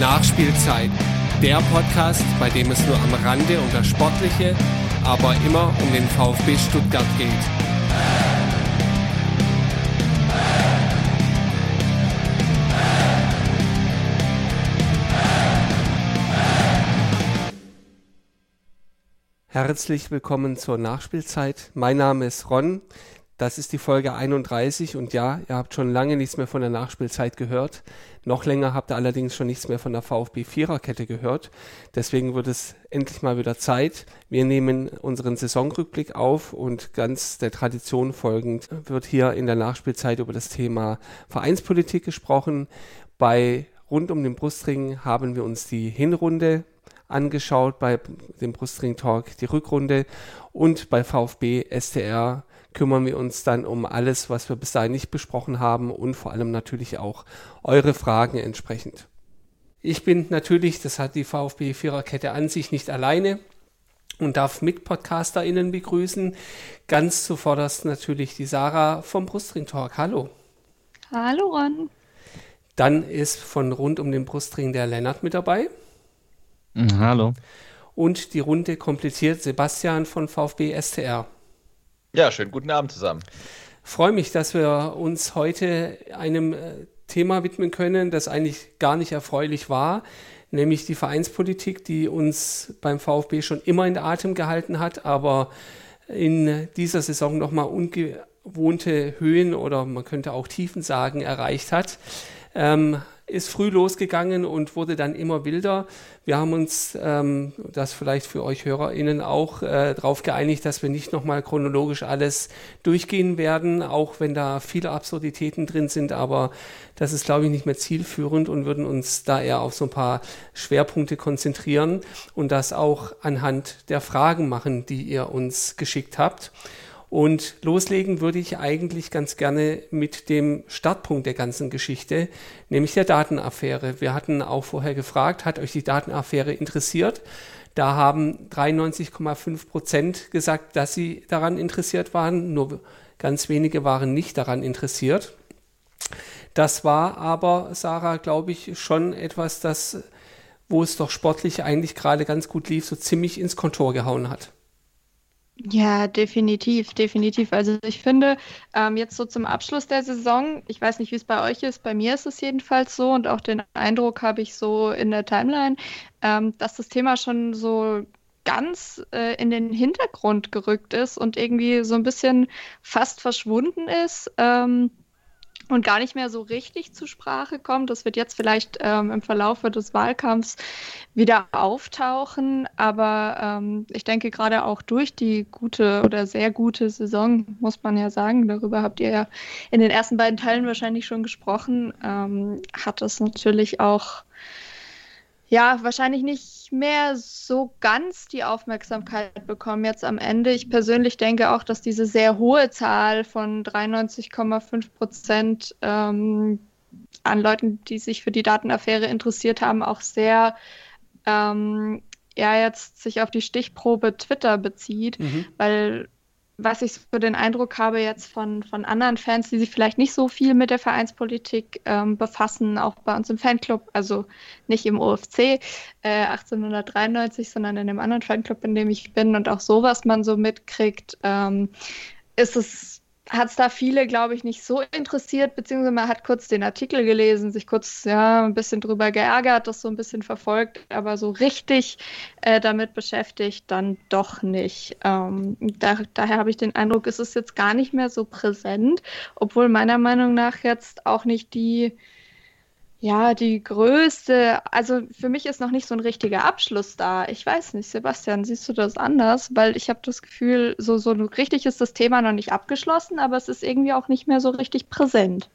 Nachspielzeit. Der Podcast, bei dem es nur am Rande um das Sportliche, aber immer um den VfB Stuttgart geht. Herzlich willkommen zur Nachspielzeit. Mein Name ist Ron. Das ist die Folge 31 und ja, ihr habt schon lange nichts mehr von der Nachspielzeit gehört. Noch länger habt ihr allerdings schon nichts mehr von der VfB Viererkette gehört. Deswegen wird es endlich mal wieder Zeit. Wir nehmen unseren Saisonrückblick auf und ganz der Tradition folgend wird hier in der Nachspielzeit über das Thema Vereinspolitik gesprochen. Bei Rund um den Brustring haben wir uns die Hinrunde angeschaut, bei dem Brustring Talk die Rückrunde und bei VfB STR kümmern wir uns dann um alles, was wir bis dahin nicht besprochen haben und vor allem natürlich auch eure Fragen entsprechend. Ich bin natürlich, das hat die VfB Viererkette an sich nicht alleine und darf mit PodcasterInnen begrüßen. Ganz zuvorderst natürlich die Sarah vom Brustring Talk. Hallo. Hallo Ron. Dann ist von rund um den Brustring der Lennart mit dabei. Mhm, hallo. Und die Runde komplettiert Sebastian von VfB STR. Ja, schönen guten Abend zusammen. Freue mich, dass wir uns heute einem äh, Thema widmen können, das eigentlich gar nicht erfreulich war, nämlich die Vereinspolitik, die uns beim VfB schon immer in Atem gehalten hat, aber in dieser Saison nochmal ungewohnte Höhen oder man könnte auch Tiefen sagen, erreicht hat. Ähm, ist früh losgegangen und wurde dann immer wilder. Wir haben uns, ähm, das vielleicht für euch HörerInnen auch, äh, darauf geeinigt, dass wir nicht nochmal chronologisch alles durchgehen werden, auch wenn da viele Absurditäten drin sind, aber das ist, glaube ich, nicht mehr zielführend und würden uns da eher auf so ein paar Schwerpunkte konzentrieren und das auch anhand der Fragen machen, die ihr uns geschickt habt. Und loslegen würde ich eigentlich ganz gerne mit dem Startpunkt der ganzen Geschichte, nämlich der Datenaffäre. Wir hatten auch vorher gefragt, hat euch die Datenaffäre interessiert? Da haben 93,5 Prozent gesagt, dass sie daran interessiert waren. Nur ganz wenige waren nicht daran interessiert. Das war aber, Sarah, glaube ich, schon etwas, das, wo es doch sportlich eigentlich gerade ganz gut lief, so ziemlich ins Kontor gehauen hat. Ja, definitiv, definitiv. Also ich finde, ähm, jetzt so zum Abschluss der Saison, ich weiß nicht, wie es bei euch ist, bei mir ist es jedenfalls so und auch den Eindruck habe ich so in der Timeline, ähm, dass das Thema schon so ganz äh, in den Hintergrund gerückt ist und irgendwie so ein bisschen fast verschwunden ist. Ähm, und gar nicht mehr so richtig zur Sprache kommt. Das wird jetzt vielleicht ähm, im Verlauf des Wahlkampfs wieder auftauchen. Aber ähm, ich denke, gerade auch durch die gute oder sehr gute Saison, muss man ja sagen, darüber habt ihr ja in den ersten beiden Teilen wahrscheinlich schon gesprochen, ähm, hat es natürlich auch ja, wahrscheinlich nicht mehr so ganz die Aufmerksamkeit bekommen jetzt am Ende. Ich persönlich denke auch, dass diese sehr hohe Zahl von 93,5 Prozent ähm, an Leuten, die sich für die Datenaffäre interessiert haben, auch sehr ähm, ja jetzt sich auf die Stichprobe Twitter bezieht, mhm. weil was ich so den Eindruck habe jetzt von, von anderen Fans, die sich vielleicht nicht so viel mit der Vereinspolitik ähm, befassen, auch bei uns im Fanclub, also nicht im OFC äh, 1893, sondern in dem anderen Fanclub, in dem ich bin und auch so, was man so mitkriegt, ähm, ist es hat es da viele, glaube ich, nicht so interessiert, beziehungsweise man hat kurz den Artikel gelesen, sich kurz ja ein bisschen drüber geärgert, das so ein bisschen verfolgt, aber so richtig äh, damit beschäftigt dann doch nicht. Ähm, da, daher habe ich den Eindruck, es ist jetzt gar nicht mehr so präsent, obwohl meiner Meinung nach jetzt auch nicht die ja, die größte, also für mich ist noch nicht so ein richtiger Abschluss da. Ich weiß nicht, Sebastian, siehst du das anders? Weil ich habe das Gefühl, so, so richtig ist das Thema noch nicht abgeschlossen, aber es ist irgendwie auch nicht mehr so richtig präsent.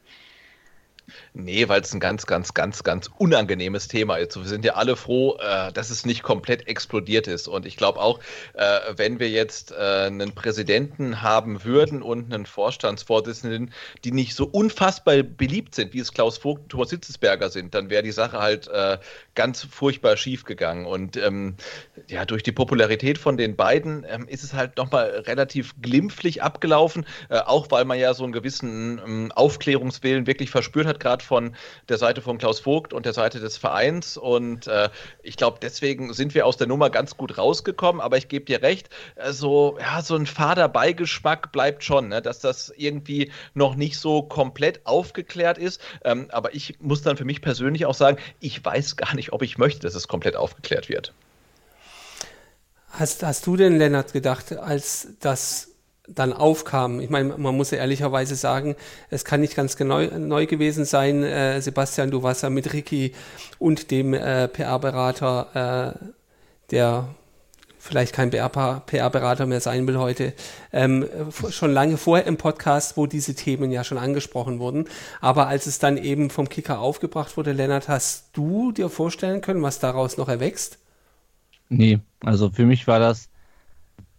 Nee, weil es ein ganz, ganz, ganz, ganz unangenehmes Thema ist. Wir sind ja alle froh, äh, dass es nicht komplett explodiert ist. Und ich glaube auch, äh, wenn wir jetzt äh, einen Präsidenten haben würden und einen Vorstandsvorsitzenden, die nicht so unfassbar beliebt sind, wie es Klaus Vogt und Thomas Hitzesberger sind, dann wäre die Sache halt äh, ganz furchtbar schief gegangen. Und ähm, ja, durch die Popularität von den beiden ähm, ist es halt nochmal relativ glimpflich abgelaufen, äh, auch weil man ja so einen gewissen ähm, Aufklärungswillen wirklich verspürt hat gerade von der Seite von Klaus Vogt und der Seite des Vereins. Und äh, ich glaube, deswegen sind wir aus der Nummer ganz gut rausgekommen. Aber ich gebe dir recht, also, ja, so ein fader Beigeschmack bleibt schon, ne? dass das irgendwie noch nicht so komplett aufgeklärt ist. Ähm, aber ich muss dann für mich persönlich auch sagen, ich weiß gar nicht, ob ich möchte, dass es komplett aufgeklärt wird. Hast, hast du denn, Lennart, gedacht, als das dann aufkam. Ich meine, man muss ja ehrlicherweise sagen, es kann nicht ganz genau, neu gewesen sein. Äh, Sebastian, du warst ja mit Ricky und dem äh, PR-Berater, äh, der vielleicht kein PR-Berater mehr sein will heute, ähm, schon lange vorher im Podcast, wo diese Themen ja schon angesprochen wurden. Aber als es dann eben vom Kicker aufgebracht wurde, Lennart, hast du dir vorstellen können, was daraus noch erwächst? Nee, also für mich war das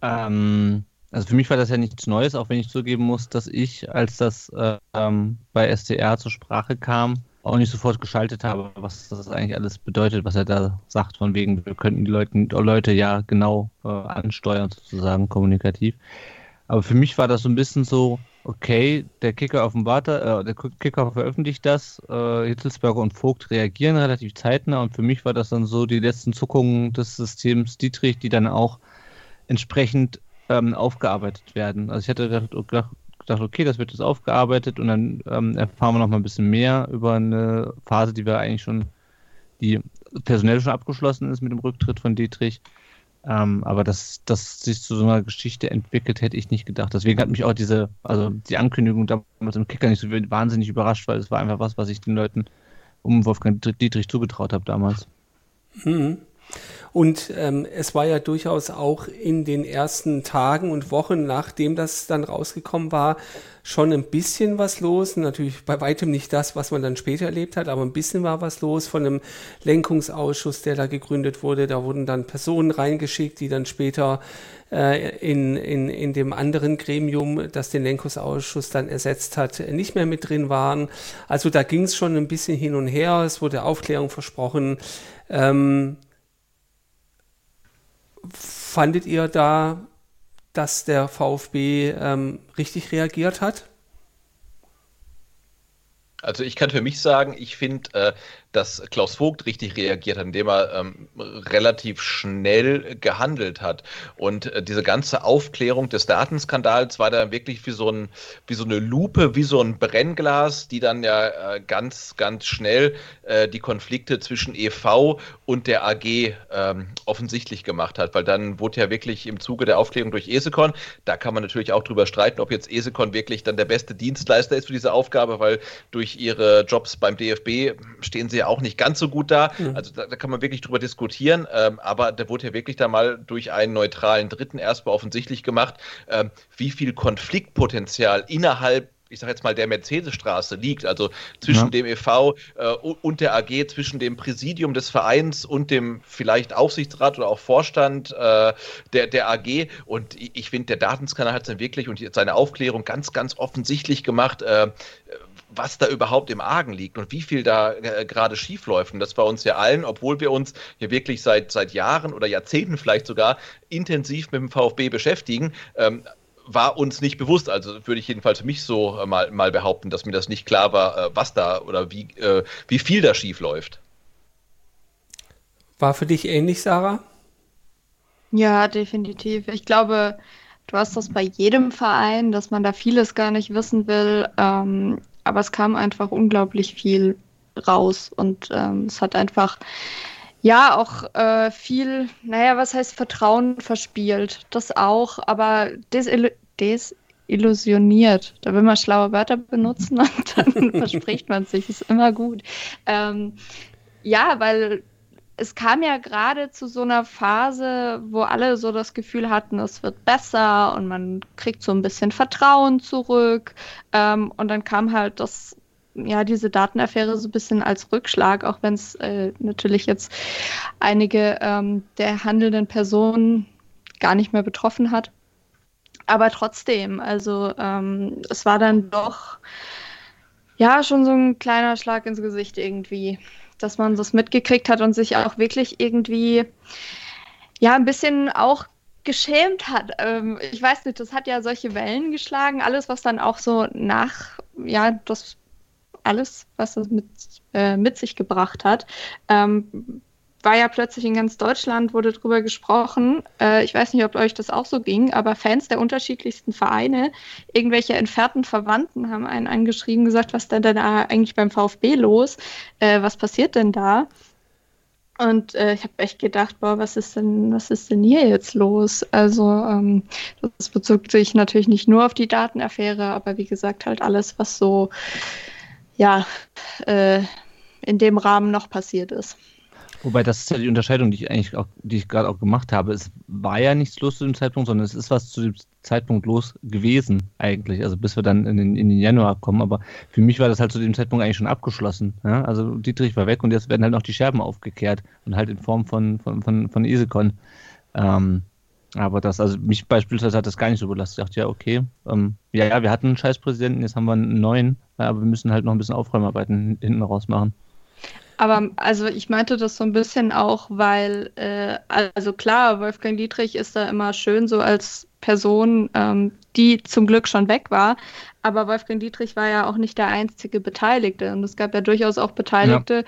ähm, also für mich war das ja nichts Neues, auch wenn ich zugeben muss, dass ich, als das ähm, bei STR zur Sprache kam, auch nicht sofort geschaltet habe, was das eigentlich alles bedeutet, was er da sagt, von wegen, wir könnten die Leute, Leute ja genau äh, ansteuern, sozusagen kommunikativ. Aber für mich war das so ein bisschen so, okay, der Kicker offenbart, äh, der Kicker veröffentlicht das, äh, Hitzelsberger und Vogt reagieren relativ zeitnah und für mich war das dann so die letzten Zuckungen des Systems Dietrich, die dann auch entsprechend ähm, aufgearbeitet werden. Also ich hätte gedacht, gedacht, okay, das wird jetzt aufgearbeitet und dann ähm, erfahren wir noch mal ein bisschen mehr über eine Phase, die wir eigentlich schon, die personell schon abgeschlossen ist mit dem Rücktritt von Dietrich. Ähm, aber dass das sich zu so einer Geschichte entwickelt, hätte ich nicht gedacht. Deswegen hat mich auch diese, also die Ankündigung damals im Kicker nicht so wahnsinnig überrascht, weil es war einfach was, was ich den Leuten um Wolfgang Dietrich zugetraut habe damals. Mhm. Und ähm, es war ja durchaus auch in den ersten Tagen und Wochen, nachdem das dann rausgekommen war, schon ein bisschen was los. Natürlich bei weitem nicht das, was man dann später erlebt hat, aber ein bisschen war was los von einem Lenkungsausschuss, der da gegründet wurde. Da wurden dann Personen reingeschickt, die dann später äh, in, in, in dem anderen Gremium, das den Lenkungsausschuss dann ersetzt hat, nicht mehr mit drin waren. Also da ging es schon ein bisschen hin und her. Es wurde Aufklärung versprochen. Ähm, fandet ihr da, dass der VfB ähm, richtig reagiert hat? Also ich kann für mich sagen, ich finde, äh, dass Klaus Vogt richtig reagiert hat, indem er ähm, relativ schnell gehandelt hat. Und äh, diese ganze Aufklärung des Datenskandals war da wirklich wie so, ein, wie so eine Lupe, wie so ein Brennglas, die dann ja äh, ganz, ganz schnell äh, die Konflikte zwischen EV und der AG ähm, offensichtlich gemacht hat. Weil dann wurde ja wirklich im Zuge der Aufklärung durch Esekon, da kann man natürlich auch drüber streiten, ob jetzt Esekon wirklich dann der beste Dienstleister ist für diese Aufgabe, weil durch ihre Jobs beim DFB stehen sie ja auch nicht ganz so gut da. Mhm. Also da, da, kann man wirklich drüber diskutieren. Ähm, aber da wurde ja wirklich da mal durch einen neutralen Dritten erstmal offensichtlich gemacht, ähm, wie viel Konfliktpotenzial innerhalb ich sage jetzt mal, der Mercedesstraße liegt, also zwischen ja. dem e.V. Äh, und der AG, zwischen dem Präsidium des Vereins und dem vielleicht Aufsichtsrat oder auch Vorstand äh, der, der AG. Und ich, ich finde, der Datenskanal hat es dann wirklich und seine Aufklärung ganz, ganz offensichtlich gemacht. Äh, was da überhaupt im Argen liegt und wie viel da äh, gerade schief läuft. Und das war uns ja allen, obwohl wir uns hier wirklich seit, seit Jahren oder Jahrzehnten vielleicht sogar intensiv mit dem VfB beschäftigen, ähm, war uns nicht bewusst. Also würde ich jedenfalls für mich so äh, mal, mal behaupten, dass mir das nicht klar war, äh, was da oder wie, äh, wie viel da schief läuft. War für dich ähnlich, Sarah? Ja, definitiv. Ich glaube, du hast das bei jedem Verein, dass man da vieles gar nicht wissen will. Ähm, aber es kam einfach unglaublich viel raus und ähm, es hat einfach ja auch äh, viel, naja, was heißt Vertrauen verspielt, das auch, aber desil desillusioniert. Da will man schlaue Wörter benutzen und dann verspricht man sich, ist immer gut. Ähm, ja, weil es kam ja gerade zu so einer Phase, wo alle so das Gefühl hatten, es wird besser und man kriegt so ein bisschen Vertrauen zurück. Ähm, und dann kam halt das, ja, diese Datenaffäre so ein bisschen als Rückschlag, auch wenn es äh, natürlich jetzt einige ähm, der handelnden Personen gar nicht mehr betroffen hat. Aber trotzdem, also ähm, es war dann doch ja schon so ein kleiner Schlag ins Gesicht irgendwie dass man das mitgekriegt hat und sich auch wirklich irgendwie ja ein bisschen auch geschämt hat. Ähm, ich weiß nicht, das hat ja solche Wellen geschlagen. Alles, was dann auch so nach, ja, das alles, was es mit, äh, mit sich gebracht hat. Ähm, war ja plötzlich in ganz Deutschland, wurde darüber gesprochen. Äh, ich weiß nicht, ob euch das auch so ging, aber Fans der unterschiedlichsten Vereine, irgendwelche entfernten Verwandten haben einen angeschrieben, gesagt, was denn da eigentlich beim VfB los? Äh, was passiert denn da? Und äh, ich habe echt gedacht, boah, was ist denn, was ist denn hier jetzt los? Also ähm, das bezog sich natürlich nicht nur auf die Datenaffäre, aber wie gesagt halt alles, was so ja äh, in dem Rahmen noch passiert ist. Wobei das ist ja die Unterscheidung, die ich eigentlich auch, die ich gerade auch gemacht habe. Es war ja nichts los zu dem Zeitpunkt, sondern es ist was zu dem Zeitpunkt los gewesen eigentlich. Also bis wir dann in den, in den Januar kommen. Aber für mich war das halt zu dem Zeitpunkt eigentlich schon abgeschlossen. Ja? Also Dietrich war weg und jetzt werden halt noch die Scherben aufgekehrt und halt in Form von von von, von Isekon. Ähm, aber das, also mich beispielsweise hat das gar nicht so belastet. Ich dachte, ja, okay, ähm, ja, ja, wir hatten einen Scheißpräsidenten, jetzt haben wir einen neuen, aber wir müssen halt noch ein bisschen Aufräumarbeiten hinten raus machen. Aber also ich meinte das so ein bisschen auch, weil, äh, also klar, Wolfgang Dietrich ist da immer schön so als Person, ähm, die zum Glück schon weg war. Aber Wolfgang Dietrich war ja auch nicht der einzige Beteiligte. Und es gab ja durchaus auch Beteiligte,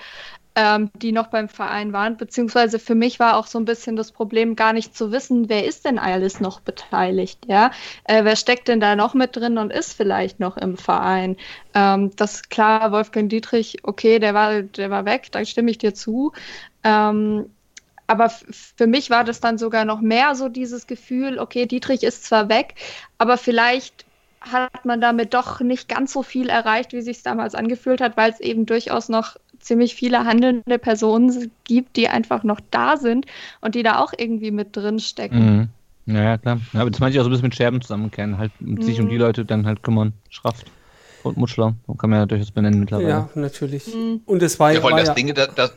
ähm, die noch beim Verein waren. Beziehungsweise für mich war auch so ein bisschen das Problem, gar nicht zu wissen, wer ist denn alles noch beteiligt, ja? Äh, wer steckt denn da noch mit drin und ist vielleicht noch im Verein? Ähm, das ist klar, Wolfgang Dietrich, okay, der war, der war weg, da stimme ich dir zu. Ähm, aber für mich war das dann sogar noch mehr so dieses Gefühl, okay, Dietrich ist zwar weg, aber vielleicht hat man damit doch nicht ganz so viel erreicht, wie sich damals angefühlt hat, weil es eben durchaus noch ziemlich viele handelnde Personen gibt, die einfach noch da sind und die da auch irgendwie mit drin stecken. Mhm. Ja, klar. Ja, aber das meinte ich auch so ein bisschen mit Scherben zusammenkennen, halt mhm. sich um die. Leute dann halt kümmern. Schraft und Mutschler, kann man ja durchaus benennen mittlerweile. Ja, natürlich. Mhm. Und es war ja. Vor allem das ja, Ding, das, das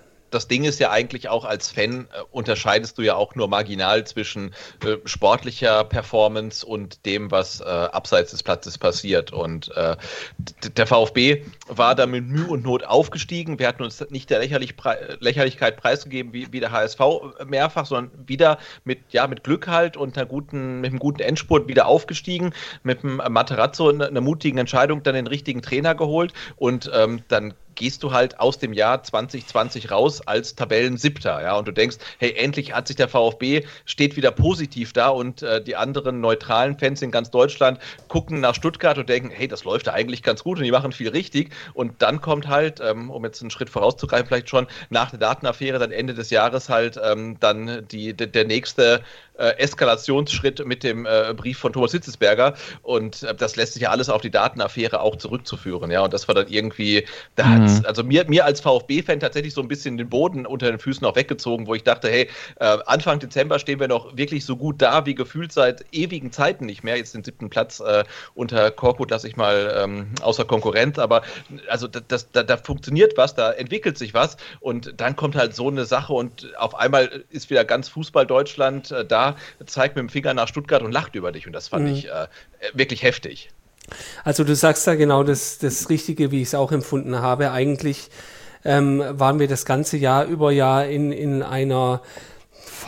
Ding ist ja eigentlich auch als Fan äh, unterscheidest du ja auch nur marginal zwischen äh, sportlicher Performance und dem, was äh, abseits des Platzes passiert. Und äh, der VfB war da mit Mühe und Not aufgestiegen. Wir hatten uns nicht der Lächerlich Lächerlichkeit preisgegeben wie, wie der HSV mehrfach, sondern wieder mit, ja, mit Glück halt und einer guten, mit einem guten Endspurt wieder aufgestiegen, mit dem Materazzo einer mutigen Entscheidung dann den richtigen Trainer geholt und ähm, dann gehst du halt aus dem Jahr 2020 raus als Tabellensiebter, ja, und du denkst, hey, endlich hat sich der VfB, steht wieder positiv da und äh, die anderen neutralen Fans in ganz Deutschland gucken nach Stuttgart und denken, hey, das läuft da eigentlich ganz gut und die machen viel richtig. Und dann kommt halt, ähm, um jetzt einen Schritt vorauszugreifen, vielleicht schon nach der Datenaffäre dann Ende des Jahres halt ähm, dann die, der nächste äh, Eskalationsschritt mit dem äh, Brief von Thomas Hitzesberger. Und äh, das lässt sich ja alles auf die Datenaffäre auch zurückzuführen. Ja, und das war dann irgendwie, da mhm. also mir, mir als VfB-Fan tatsächlich so ein bisschen den Boden unter den Füßen auch weggezogen, wo ich dachte, hey, äh, Anfang Dezember stehen wir noch wirklich so gut da, wie gefühlt seit ewigen Zeiten nicht mehr. Jetzt den siebten Platz äh, unter Korkut lasse ich mal ähm, außer Konkurrenz, aber also das, da, da funktioniert was, da entwickelt sich was und dann kommt halt so eine Sache und auf einmal ist wieder ganz Fußball Deutschland äh, zeigt mit dem Finger nach Stuttgart und lacht über dich. Und das fand mhm. ich äh, wirklich heftig. Also du sagst da genau das, das Richtige, wie ich es auch empfunden habe. Eigentlich ähm, waren wir das ganze Jahr über ja in, in einer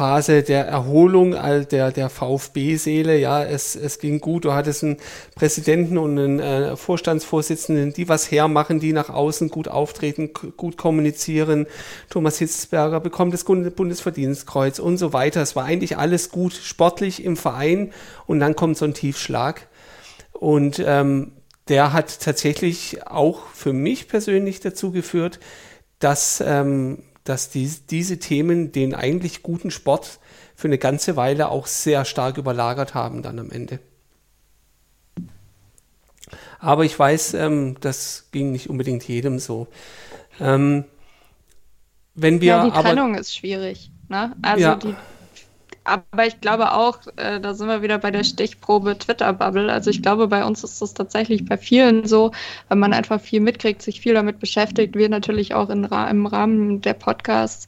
Phase der Erholung der, der VfB-Seele. Ja, es, es ging gut. Du hattest einen Präsidenten und einen äh, Vorstandsvorsitzenden, die was hermachen, die nach außen gut auftreten, gut kommunizieren. Thomas Hitzberger bekommt das Bundesverdienstkreuz und so weiter. Es war eigentlich alles gut sportlich im Verein und dann kommt so ein Tiefschlag. Und ähm, der hat tatsächlich auch für mich persönlich dazu geführt, dass ähm, dass die, diese Themen den eigentlich guten Sport für eine ganze Weile auch sehr stark überlagert haben dann am Ende. Aber ich weiß, ähm, das ging nicht unbedingt jedem so. Ähm, wenn wir ja, die Trennung aber, ist schwierig. Ne? Also ja. die, aber ich glaube auch, äh, da sind wir wieder bei der Stichprobe Twitter-Bubble. Also ich glaube, bei uns ist das tatsächlich bei vielen so, wenn man einfach viel mitkriegt, sich viel damit beschäftigt. Wir natürlich auch in, im Rahmen der Podcasts.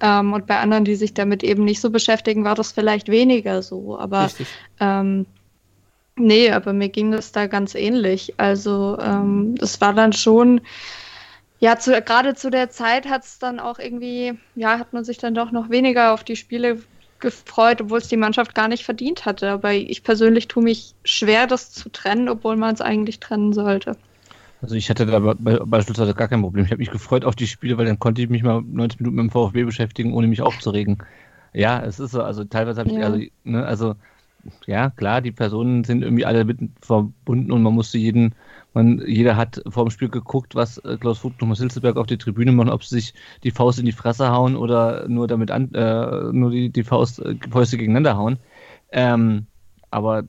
Ähm, und bei anderen, die sich damit eben nicht so beschäftigen, war das vielleicht weniger so. Aber ähm, nee, aber mir ging das da ganz ähnlich. Also ähm, das war dann schon ja, zu, gerade zu der Zeit hat es dann auch irgendwie, ja, hat man sich dann doch noch weniger auf die Spiele gefreut, obwohl es die Mannschaft gar nicht verdient hatte. Aber ich persönlich tue mich schwer, das zu trennen, obwohl man es eigentlich trennen sollte. Also ich hatte da beispielsweise gar kein Problem. Ich habe mich gefreut auf die Spiele, weil dann konnte ich mich mal 90 Minuten mit dem VfB beschäftigen, ohne mich aufzuregen. Ja, es ist so. Also teilweise habe ich, ja. also, ne, also ja, klar, die Personen sind irgendwie alle mit verbunden und man musste jeden, man, jeder hat vor dem Spiel geguckt, was äh, Klaus Vogt und Thomas Hilzeberg auf die Tribüne machen, ob sie sich die Faust in die Fresse hauen oder nur damit an, äh, nur die, die Faust, äh, Fäuste gegeneinander hauen. Ähm, aber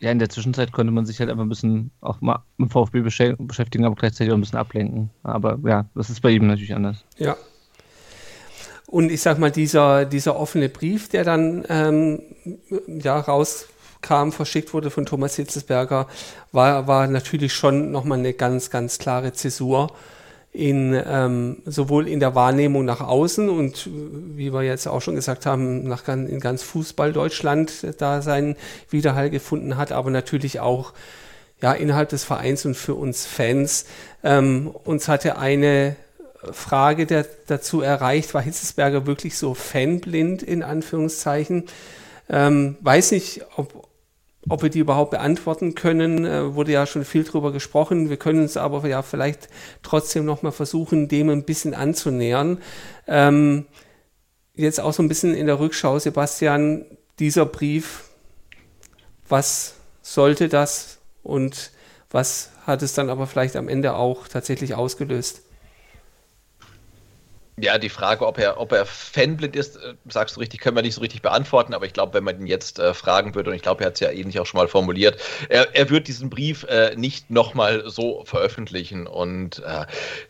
ja, in der Zwischenzeit konnte man sich halt einfach ein bisschen auch mal mit VfB beschäftigen, aber gleichzeitig auch ein bisschen ablenken. Aber ja, das ist bei ihm natürlich anders. Ja. Und ich sag mal, dieser, dieser offene Brief, der dann ähm, ja, rauskam, verschickt wurde von Thomas Hitzesberger, war, war natürlich schon nochmal eine ganz, ganz klare Zäsur in ähm, sowohl in der Wahrnehmung nach außen und wie wir jetzt auch schon gesagt haben, nach, in ganz Fußball Deutschland da seinen Widerhall gefunden hat, aber natürlich auch ja, innerhalb des Vereins und für uns Fans. Ähm, uns hatte eine Frage der, dazu erreicht, war Hitzesberger wirklich so fanblind in Anführungszeichen? Ähm, weiß nicht, ob, ob wir die überhaupt beantworten können, äh, wurde ja schon viel drüber gesprochen. Wir können uns aber ja vielleicht trotzdem nochmal versuchen, dem ein bisschen anzunähern. Ähm, jetzt auch so ein bisschen in der Rückschau, Sebastian, dieser Brief, was sollte das und was hat es dann aber vielleicht am Ende auch tatsächlich ausgelöst? Ja, die Frage, ob er, ob er fanblind ist, äh, sagst du richtig, können wir nicht so richtig beantworten, aber ich glaube, wenn man ihn jetzt äh, fragen würde, und ich glaube, er hat es ja ähnlich auch schon mal formuliert, er, er wird diesen Brief äh, nicht nochmal so veröffentlichen. Und äh,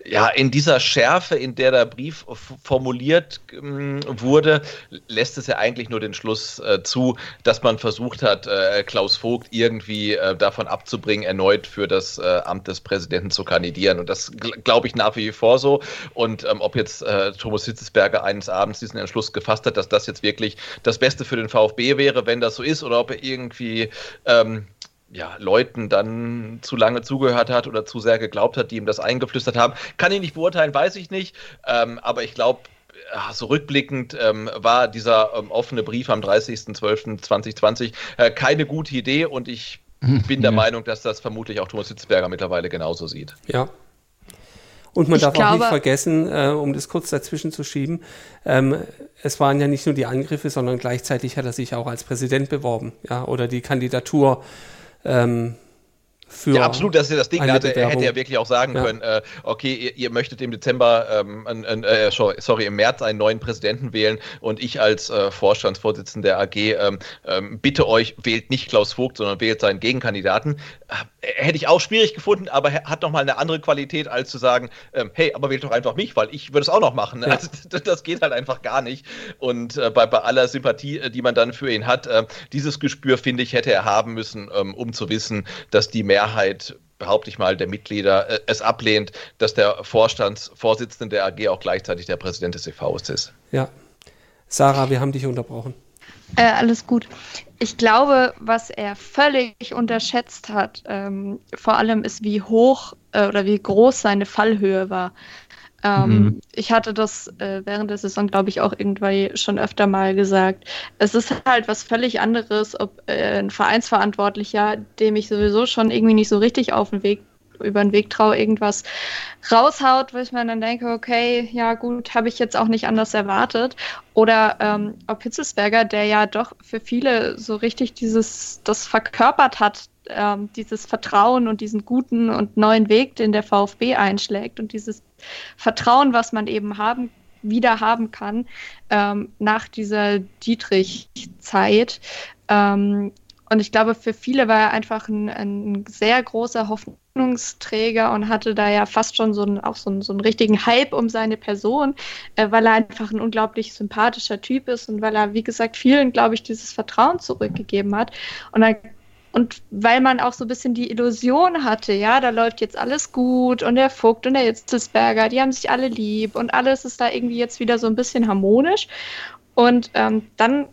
ja, in dieser Schärfe, in der der Brief formuliert ähm, wurde, lässt es ja eigentlich nur den Schluss äh, zu, dass man versucht hat, äh, Klaus Vogt irgendwie davon abzubringen, erneut für das Amt des Präsidenten zu kandidieren. Und das glaube ich nach wie vor so. Und ähm, ob jetzt äh, Thomas Hitzesberger eines Abends diesen Entschluss gefasst hat, dass das jetzt wirklich das Beste für den VfB wäre, wenn das so ist, oder ob er irgendwie ähm, ja, Leuten dann zu lange zugehört hat oder zu sehr geglaubt hat, die ihm das eingeflüstert haben. Kann ich nicht beurteilen, weiß ich nicht. Ähm, aber ich glaube, so rückblickend ähm, war dieser ähm, offene Brief am 30.12.2020 äh, keine gute Idee und ich bin der ja. Meinung, dass das vermutlich auch Thomas Hitzberger mittlerweile genauso sieht. Ja, und man ich darf glaube, auch nicht vergessen, äh, um das kurz dazwischen zu schieben, ähm, es waren ja nicht nur die Angriffe, sondern gleichzeitig hat er sich auch als Präsident beworben, ja, oder die Kandidatur ähm, für. Ja, absolut, das ist ja das Ding. Da hätte, hätte er wirklich auch sagen ja. können, äh, okay, ihr, ihr, möchtet im Dezember, ähm, äh, sorry, im März einen neuen Präsidenten wählen und ich als äh, Vorstandsvorsitzender der AG ähm, ähm, bitte euch, wählt nicht Klaus Vogt, sondern wählt seinen Gegenkandidaten. Äh, hätte ich auch schwierig gefunden, aber hat nochmal eine andere Qualität, als zu sagen, ähm, hey, aber wählt doch einfach mich, weil ich würde es auch noch machen. Ja. Also das, das, geht halt einfach gar nicht. Und äh, bei, bei aller Sympathie, äh, die man dann für ihn hat, dieses Gespür, finde ich, hätte er haben müssen, ähm, um zu wissen, dass die Mehrheit behaupte ich mal, der Mitglieder äh, es ablehnt, dass der Vorstandsvorsitzende der AG auch gleichzeitig der Präsident des EVs ist. Ja. Sarah, wir haben dich unterbrochen. Äh, alles gut. Ich glaube, was er völlig unterschätzt hat, ähm, vor allem ist, wie hoch äh, oder wie groß seine Fallhöhe war. Ähm, mhm. Ich hatte das äh, während der Saison, glaube ich, auch irgendwie schon öfter mal gesagt. Es ist halt was völlig anderes, ob äh, ein Vereinsverantwortlicher, dem ich sowieso schon irgendwie nicht so richtig auf den Weg über den Weg traue, irgendwas raushaut, wo ich mir dann denke, okay, ja gut, habe ich jetzt auch nicht anders erwartet. Oder ähm, ob Hitzelsberger, der ja doch für viele so richtig dieses, das verkörpert hat, ähm, dieses Vertrauen und diesen guten und neuen Weg, den der VfB einschlägt und dieses Vertrauen, was man eben haben wieder haben kann ähm, nach dieser Dietrich-Zeit. Ähm, und ich glaube, für viele war er einfach ein, ein, sehr großer Hoffnungsträger und hatte da ja fast schon so einen, auch so einen, so einen richtigen Hype um seine Person, äh, weil er einfach ein unglaublich sympathischer Typ ist und weil er, wie gesagt, vielen, glaube ich, dieses Vertrauen zurückgegeben hat. Und dann und weil man auch so ein bisschen die Illusion hatte, ja, da läuft jetzt alles gut und der Vogt und der Jitzelsberger, die haben sich alle lieb und alles ist da irgendwie jetzt wieder so ein bisschen harmonisch. Und ähm, dann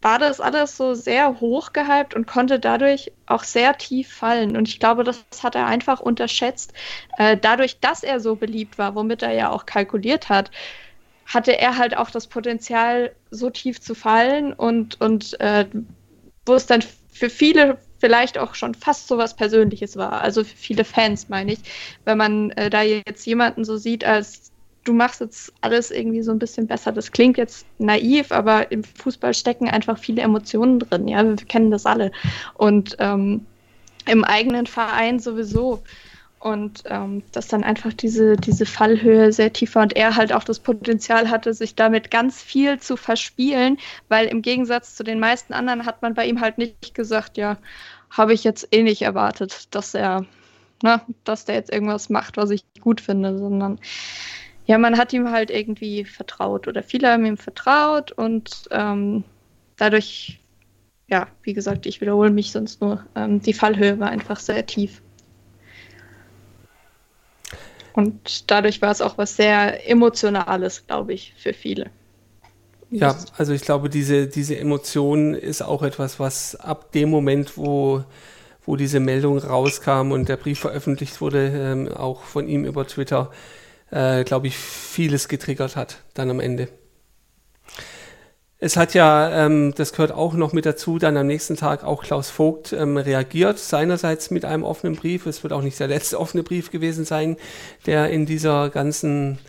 war das alles so sehr hoch gehypt und konnte dadurch auch sehr tief fallen. Und ich glaube, das hat er einfach unterschätzt. Äh, dadurch, dass er so beliebt war, womit er ja auch kalkuliert hat, hatte er halt auch das Potenzial, so tief zu fallen und, und äh, wo es dann für viele vielleicht auch schon fast so was Persönliches war. Also für viele Fans meine ich, wenn man äh, da jetzt jemanden so sieht als du machst jetzt alles irgendwie so ein bisschen besser. Das klingt jetzt naiv, aber im Fußball stecken einfach viele Emotionen drin. Ja, wir kennen das alle. Und ähm, im eigenen Verein sowieso. Und ähm, dass dann einfach diese, diese Fallhöhe sehr tief war und er halt auch das Potenzial hatte, sich damit ganz viel zu verspielen, weil im Gegensatz zu den meisten anderen hat man bei ihm halt nicht gesagt, ja, habe ich jetzt eh nicht erwartet, dass er, ne, dass der jetzt irgendwas macht, was ich gut finde, sondern ja, man hat ihm halt irgendwie vertraut oder viele haben ihm vertraut und ähm, dadurch, ja, wie gesagt, ich wiederhole mich sonst nur, ähm, die Fallhöhe war einfach sehr tief. Und dadurch war es auch was sehr Emotionales, glaube ich, für viele. Ja, also ich glaube, diese, diese Emotion ist auch etwas, was ab dem Moment, wo, wo diese Meldung rauskam und der Brief veröffentlicht wurde, ähm, auch von ihm über Twitter, äh, glaube ich, vieles getriggert hat dann am Ende. Es hat ja, ähm, das gehört auch noch mit dazu, dann am nächsten Tag auch Klaus Vogt ähm, reagiert, seinerseits mit einem offenen Brief. Es wird auch nicht der letzte offene Brief gewesen sein, der in dieser ganzen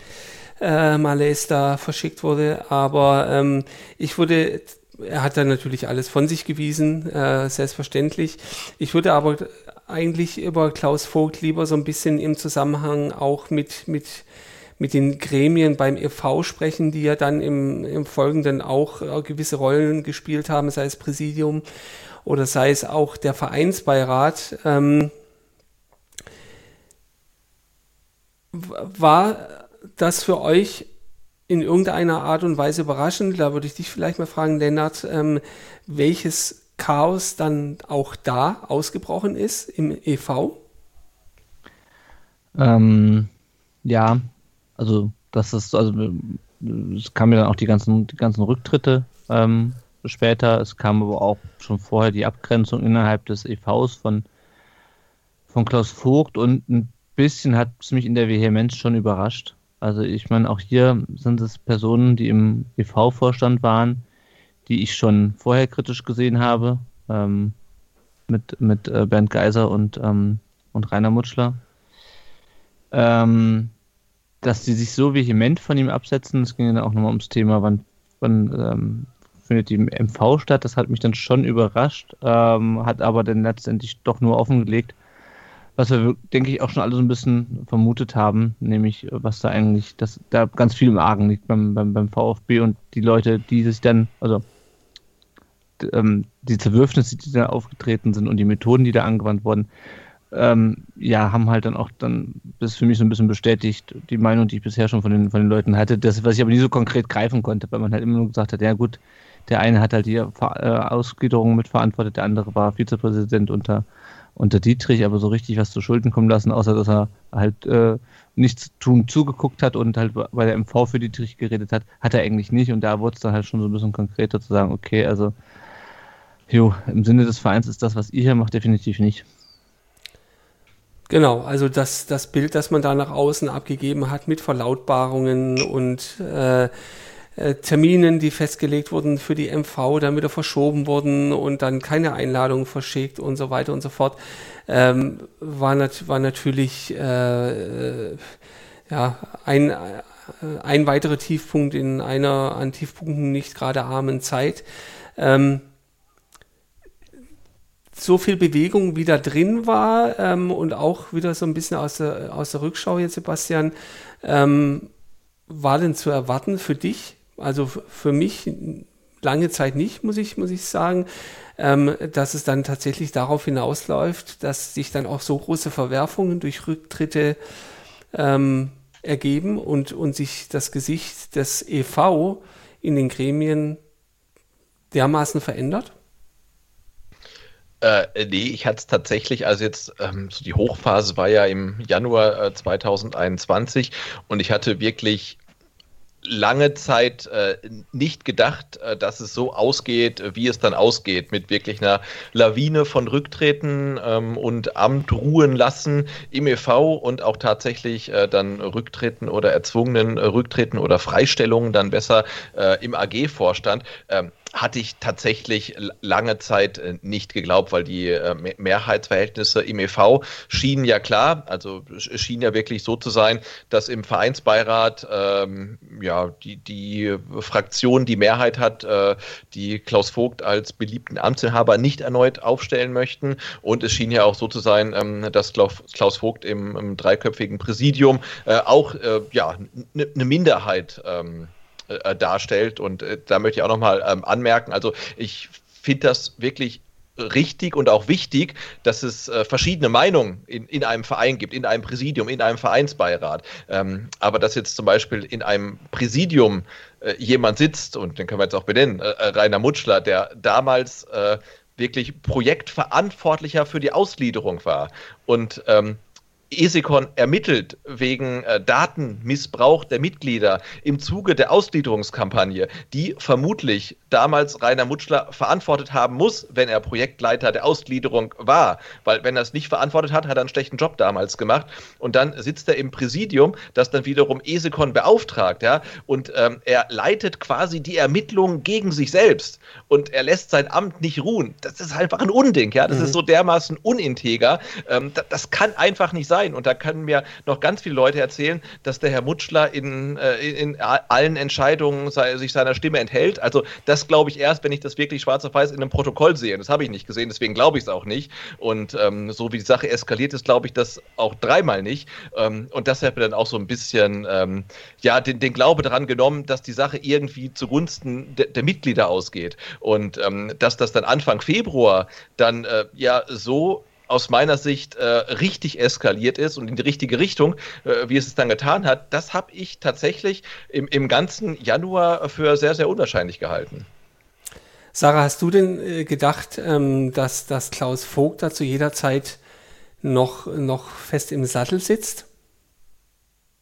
äh, Malaise da verschickt wurde. Aber ähm, ich würde, er hat dann natürlich alles von sich gewiesen, äh, selbstverständlich. Ich würde aber eigentlich über Klaus Vogt lieber so ein bisschen im Zusammenhang auch mit, mit mit den Gremien beim e.V. sprechen, die ja dann im, im Folgenden auch äh, gewisse Rollen gespielt haben, sei es Präsidium oder sei es auch der Vereinsbeirat. Ähm, war das für euch in irgendeiner Art und Weise überraschend? Da würde ich dich vielleicht mal fragen, Lennart, ähm, welches Chaos dann auch da ausgebrochen ist im e.V.? Ähm, ja, also, das ist, also, es kamen ja dann auch die ganzen, die ganzen Rücktritte ähm, später. Es kam aber auch schon vorher die Abgrenzung innerhalb des EVs von, von Klaus Vogt und ein bisschen hat es mich in der Vehemenz schon überrascht. Also ich meine, auch hier sind es Personen, die im EV-Vorstand waren, die ich schon vorher kritisch gesehen habe, ähm, mit, mit äh, Bernd Geiser und, ähm, und Rainer Mutschler. Ähm, dass die sich so vehement von ihm absetzen, es ging dann auch nochmal ums Thema, wann, wann ähm, findet die MV statt, das hat mich dann schon überrascht, ähm, hat aber dann letztendlich doch nur offengelegt, was wir, denke ich, auch schon alle so ein bisschen vermutet haben, nämlich was da eigentlich, dass da ganz viel im Argen liegt beim, beim, beim VfB und die Leute, die sich dann, also ähm, die Zerwürfnisse, die da aufgetreten sind und die Methoden, die da angewandt wurden, ähm, ja, haben halt dann auch dann das für mich so ein bisschen bestätigt, die Meinung, die ich bisher schon von den, von den Leuten hatte, das, was ich aber nie so konkret greifen konnte, weil man halt immer nur gesagt hat, ja gut, der eine hat halt die äh, Ausgliederung mitverantwortet, der andere war Vizepräsident unter, unter Dietrich, aber so richtig was zu Schulden kommen lassen, außer dass er halt äh, nichts tun zugeguckt hat und halt bei der MV für Dietrich geredet hat, hat er eigentlich nicht und da wurde es dann halt schon so ein bisschen konkreter zu sagen, okay, also jo, im Sinne des Vereins ist das, was ihr hier macht, definitiv nicht. Genau, also das, das Bild, das man da nach außen abgegeben hat mit Verlautbarungen und äh, äh Terminen, die festgelegt wurden für die MV, dann wieder verschoben wurden und dann keine Einladung verschickt und so weiter und so fort, ähm, war, nat war natürlich äh, äh, ja, ein, ein weiterer Tiefpunkt in einer an Tiefpunkten nicht gerade armen Zeit. Ähm, so viel Bewegung wieder drin war ähm, und auch wieder so ein bisschen aus der, aus der Rückschau jetzt, Sebastian, ähm, war denn zu erwarten für dich? Also für mich lange Zeit nicht, muss ich, muss ich sagen, ähm, dass es dann tatsächlich darauf hinausläuft, dass sich dann auch so große Verwerfungen durch Rücktritte ähm, ergeben und, und sich das Gesicht des EV in den Gremien dermaßen verändert? Äh, nee, ich hatte es tatsächlich, also jetzt, ähm, so die Hochphase war ja im Januar äh, 2021 und ich hatte wirklich lange Zeit äh, nicht gedacht, äh, dass es so ausgeht, wie es dann ausgeht, mit wirklich einer Lawine von Rücktreten ähm, und Amt ruhen lassen im e.V. und auch tatsächlich äh, dann Rücktreten oder erzwungenen Rücktreten oder Freistellungen dann besser äh, im AG-Vorstand. Ähm, hatte ich tatsächlich lange Zeit äh, nicht geglaubt, weil die äh, Mehrheitsverhältnisse im EV schienen ja klar, also schien ja wirklich so zu sein, dass im Vereinsbeirat ähm, ja die, die Fraktion die Mehrheit hat, äh, die Klaus Vogt als beliebten Amtsinhaber nicht erneut aufstellen möchten. Und es schien ja auch so zu sein, ähm, dass Klaus Vogt im, im dreiköpfigen Präsidium äh, auch äh, ja, eine ne Minderheit ähm, äh, darstellt. Und äh, da möchte ich auch nochmal ähm, anmerken, also ich finde das wirklich richtig und auch wichtig, dass es äh, verschiedene Meinungen in, in einem Verein gibt, in einem Präsidium, in einem Vereinsbeirat. Ähm, aber dass jetzt zum Beispiel in einem Präsidium äh, jemand sitzt, und den können wir jetzt auch benennen, äh, äh Rainer Mutschler, der damals äh, wirklich Projektverantwortlicher für die Ausgliederung war und ähm, Esikon ermittelt wegen äh, Datenmissbrauch der Mitglieder im Zuge der Ausgliederungskampagne, die vermutlich damals Rainer Mutschler verantwortet haben muss, wenn er Projektleiter der Ausgliederung war. Weil wenn er es nicht verantwortet hat, hat er einen schlechten Job damals gemacht. Und dann sitzt er im Präsidium, das dann wiederum Esikon beauftragt, ja, und ähm, er leitet quasi die Ermittlungen gegen sich selbst und er lässt sein Amt nicht ruhen. Das ist einfach ein Unding, ja. Das mhm. ist so dermaßen uninteger. Ähm, das kann einfach nicht sein sein. Und da können mir noch ganz viele Leute erzählen, dass der Herr Mutschler in, äh, in allen Entscheidungen sei, sich seiner Stimme enthält. Also das glaube ich erst, wenn ich das wirklich schwarz auf weiß in einem Protokoll sehe. Das habe ich nicht gesehen, deswegen glaube ich es auch nicht. Und ähm, so wie die Sache eskaliert ist, glaube ich das auch dreimal nicht. Ähm, und das hat mir dann auch so ein bisschen ähm, ja, den, den Glaube daran genommen, dass die Sache irgendwie zugunsten de, der Mitglieder ausgeht. Und ähm, dass das dann Anfang Februar dann äh, ja so aus meiner Sicht äh, richtig eskaliert ist und in die richtige Richtung, äh, wie es es dann getan hat, das habe ich tatsächlich im, im ganzen Januar für sehr, sehr unwahrscheinlich gehalten. Sarah, hast du denn äh, gedacht, ähm, dass, dass Klaus Vogt da zu jeder Zeit noch, noch fest im Sattel sitzt?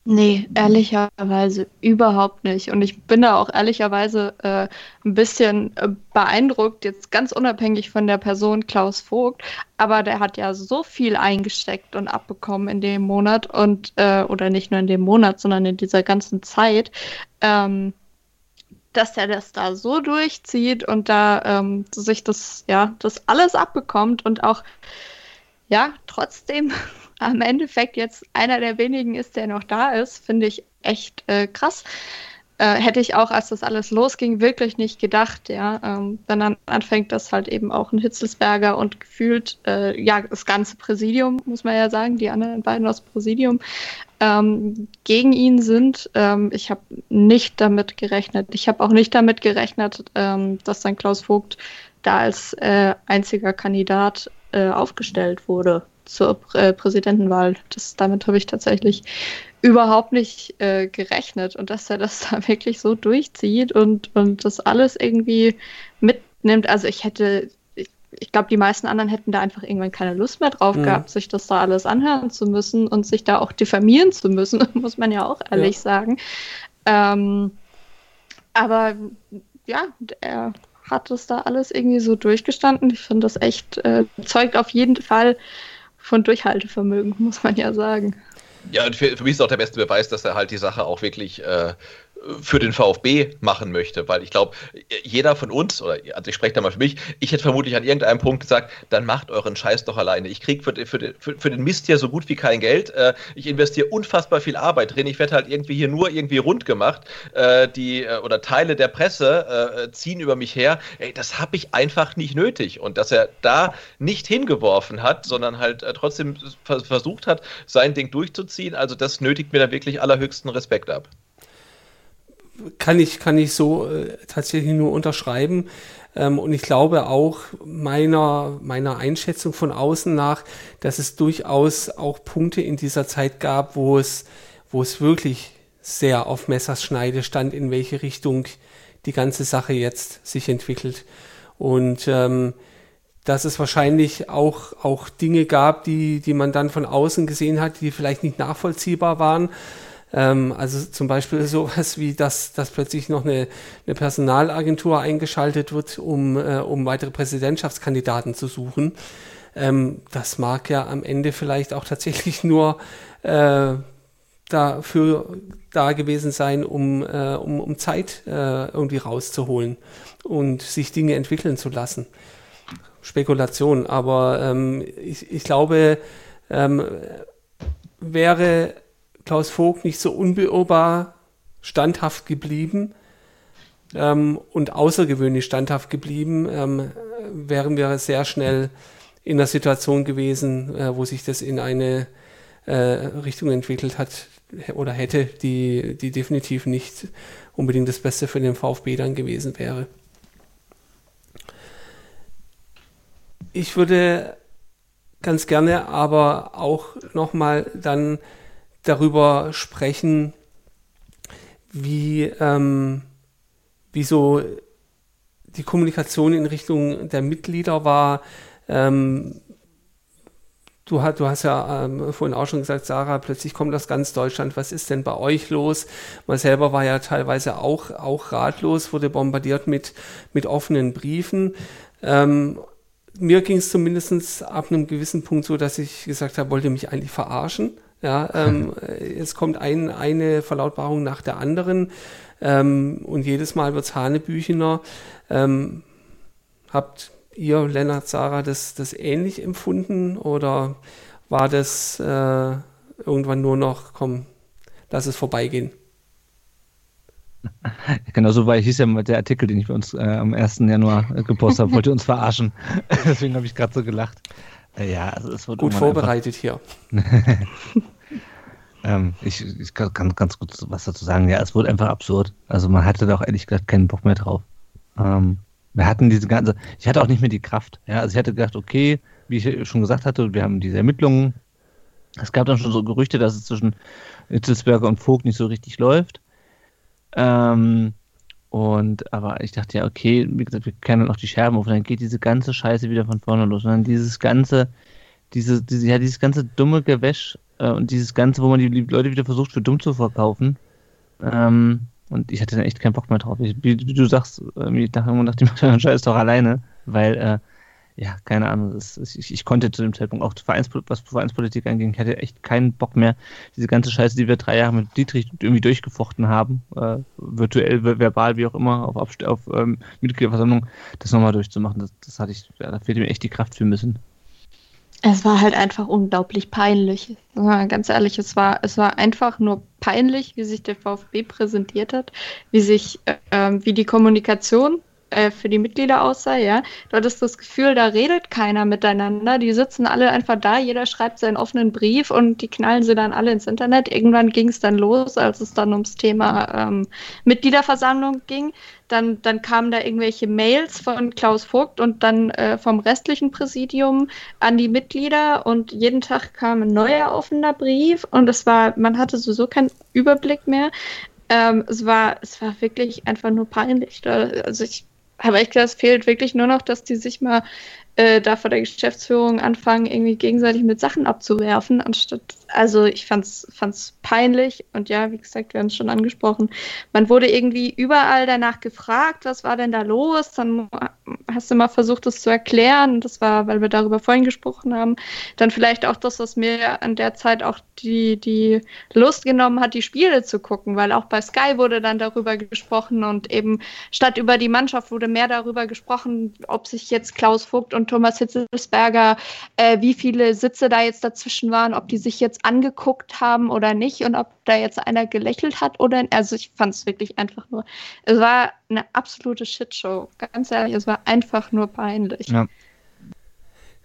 Nee, ehrlicherweise überhaupt nicht. Und ich bin da auch ehrlicherweise äh, ein bisschen äh, beeindruckt, jetzt ganz unabhängig von der Person Klaus Vogt. Aber der hat ja so viel eingesteckt und abbekommen in dem Monat und, äh, oder nicht nur in dem Monat, sondern in dieser ganzen Zeit, ähm, dass er das da so durchzieht und da ähm, sich das, ja, das alles abbekommt und auch, ja, trotzdem am Endeffekt jetzt einer der wenigen ist, der noch da ist, finde ich echt äh, krass. Äh, hätte ich auch, als das alles losging, wirklich nicht gedacht, ja. Ähm, wenn dann anfängt, dass halt eben auch ein Hitzelsberger und gefühlt, äh, ja, das ganze Präsidium, muss man ja sagen, die anderen beiden aus Präsidium, ähm, gegen ihn sind. Ähm, ich habe nicht damit gerechnet. Ich habe auch nicht damit gerechnet, ähm, dass dann Klaus Vogt da als äh, einziger Kandidat äh, aufgestellt wurde zur äh, Präsidentenwahl. Das, damit habe ich tatsächlich überhaupt nicht äh, gerechnet und dass er das da wirklich so durchzieht und, und das alles irgendwie mitnimmt. Also ich hätte, ich, ich glaube, die meisten anderen hätten da einfach irgendwann keine Lust mehr drauf mhm. gehabt, sich das da alles anhören zu müssen und sich da auch diffamieren zu müssen, muss man ja auch ehrlich ja. sagen. Ähm, aber ja, er hat das da alles irgendwie so durchgestanden. Ich finde das echt, äh, zeugt auf jeden Fall von Durchhaltevermögen, muss man ja sagen. Ja, und für, für mich ist auch der beste Beweis, dass er halt die Sache auch wirklich äh, für den VfB machen möchte, weil ich glaube, jeder von uns, oder also ich spreche da mal für mich, ich hätte vermutlich an irgendeinem Punkt gesagt, dann macht euren Scheiß doch alleine. Ich kriege für, für, für, für, den Mist hier so gut wie kein Geld. Äh, ich investiere unfassbar viel Arbeit drin. Ich werde halt irgendwie hier nur irgendwie rund gemacht. Äh, die äh, oder Teile der Presse ziehen über mich her. Ey, das habe ich einfach nicht nötig. Und dass er da nicht hingeworfen hat, sondern halt trotzdem versucht hat, sein Ding durchzuziehen, also das nötigt mir da wirklich allerhöchsten Respekt ab kann ich, kann ich so äh, tatsächlich nur unterschreiben. Ähm, und ich glaube auch meiner, meiner Einschätzung von außen nach, dass es durchaus auch Punkte in dieser Zeit gab, wo es, wo es wirklich sehr auf Messerschneide stand, in welche Richtung die ganze Sache jetzt sich entwickelt. Und ähm, dass es wahrscheinlich auch, auch Dinge gab, die, die man dann von außen gesehen hat, die vielleicht nicht nachvollziehbar waren. Ähm, also zum Beispiel sowas wie, dass, dass plötzlich noch eine, eine Personalagentur eingeschaltet wird, um, äh, um weitere Präsidentschaftskandidaten zu suchen. Ähm, das mag ja am Ende vielleicht auch tatsächlich nur äh, dafür da gewesen sein, um, äh, um, um Zeit äh, irgendwie rauszuholen und sich Dinge entwickeln zu lassen. Spekulation, aber ähm, ich, ich glaube, ähm, wäre Klaus Vogt nicht so unbeirrbar standhaft geblieben ähm, und außergewöhnlich standhaft geblieben, ähm, wären wir sehr schnell in der Situation gewesen, äh, wo sich das in eine äh, Richtung entwickelt hat oder hätte, die, die definitiv nicht unbedingt das Beste für den VfB dann gewesen wäre. Ich würde ganz gerne aber auch nochmal dann darüber sprechen, wie, ähm, wie so die Kommunikation in Richtung der Mitglieder war. Ähm, du, hast, du hast ja ähm, vorhin auch schon gesagt, Sarah, plötzlich kommt aus ganz Deutschland. Was ist denn bei euch los? Man selber war ja teilweise auch, auch ratlos, wurde bombardiert mit, mit offenen Briefen. Ähm, mir ging es zumindest ab einem gewissen Punkt so, dass ich gesagt habe, wollte mich eigentlich verarschen. Ja, ähm, es kommt ein, eine Verlautbarung nach der anderen ähm, und jedes Mal wird es Hanebüchener. Ähm, habt ihr, Lennart, Sarah, das, das ähnlich empfunden oder war das äh, irgendwann nur noch, komm, lass es vorbeigehen? Genau so war hieß ja der Artikel, den ich bei uns äh, am 1. Januar äh, gepostet habe, wollte uns verarschen. Deswegen habe ich gerade so gelacht. Äh, ja, also es wird gut vorbereitet hier. ähm, ich, ich kann ganz gut was dazu sagen. Ja, es wurde einfach absurd. Also man hatte da auch ehrlich gesagt keinen Bock mehr drauf. Ähm, wir hatten diese ganze, ich hatte auch nicht mehr die Kraft. Ja, also ich hatte gedacht, okay, wie ich schon gesagt hatte, wir haben diese Ermittlungen. Es gab dann schon so Gerüchte, dass es zwischen Itzelsberger und Vogt nicht so richtig läuft. Ähm, und aber ich dachte ja, okay, wie gesagt, wir kennen dann auch die Scherben auf, dann geht diese ganze Scheiße wieder von vorne los. Und dann dieses ganze, diese, diese, ja, dieses ganze dumme Gewäsch äh, und dieses ganze, wo man die Leute wieder versucht, für dumm zu verkaufen. Ähm, und ich hatte dann echt keinen Bock mehr drauf. Ich, wie, wie, du sagst, äh, ich dachte, dachte ich mache den Scheiß doch alleine, weil äh, ja, keine Ahnung. Das, ich, ich, konnte zu dem Zeitpunkt auch Vereinspolitik, was Vereinspolitik anging, ich hatte echt keinen Bock mehr, diese ganze Scheiße, die wir drei Jahre mit Dietrich irgendwie durchgefochten haben, äh, virtuell, verbal, wie auch immer, auf, auf, auf ähm, Mitgliederversammlung, das nochmal durchzumachen. Das, das hatte ich, ja, da fehlte mir echt die Kraft für müssen. Es war halt einfach unglaublich peinlich. Ganz ehrlich, es war, es war einfach nur peinlich, wie sich der VfB präsentiert hat, wie sich, äh, wie die Kommunikation äh, für die Mitglieder aussah, ja. Du hattest das Gefühl, da redet keiner miteinander. Die sitzen alle einfach da, jeder schreibt seinen offenen Brief und die knallen sie dann alle ins Internet. Irgendwann ging es dann los, als es dann ums Thema ähm, Mitgliederversammlung ging. Dann, dann kamen da irgendwelche Mails von Klaus Vogt und dann äh, vom restlichen Präsidium an die Mitglieder und jeden Tag kam ein neuer offener Brief und es war, man hatte sowieso keinen Überblick mehr. Ähm, es war, es war wirklich einfach nur peinlich. Also ich aber ich glaube, es fehlt wirklich nur noch, dass die sich mal äh, da vor der Geschäftsführung anfangen, irgendwie gegenseitig mit Sachen abzuwerfen, anstatt, also ich fand's, fand's peinlich und ja, wie gesagt, wir haben es schon angesprochen, man wurde irgendwie überall danach gefragt, was war denn da los, dann hast du mal versucht, das zu erklären, das war, weil wir darüber vorhin gesprochen haben, dann vielleicht auch das, was mir an der Zeit auch die, die Lust genommen hat, die Spiele zu gucken, weil auch bei Sky wurde dann darüber gesprochen und eben statt über die Mannschaft wurde mehr darüber gesprochen, ob sich jetzt Klaus Vogt und Thomas Hitzelsberger, äh, wie viele Sitze da jetzt dazwischen waren, ob die sich jetzt angeguckt haben oder nicht und ob da jetzt einer gelächelt hat oder also ich fand es wirklich einfach nur, es war eine absolute Shitshow, ganz ehrlich, es war einfach nur peinlich. Ja.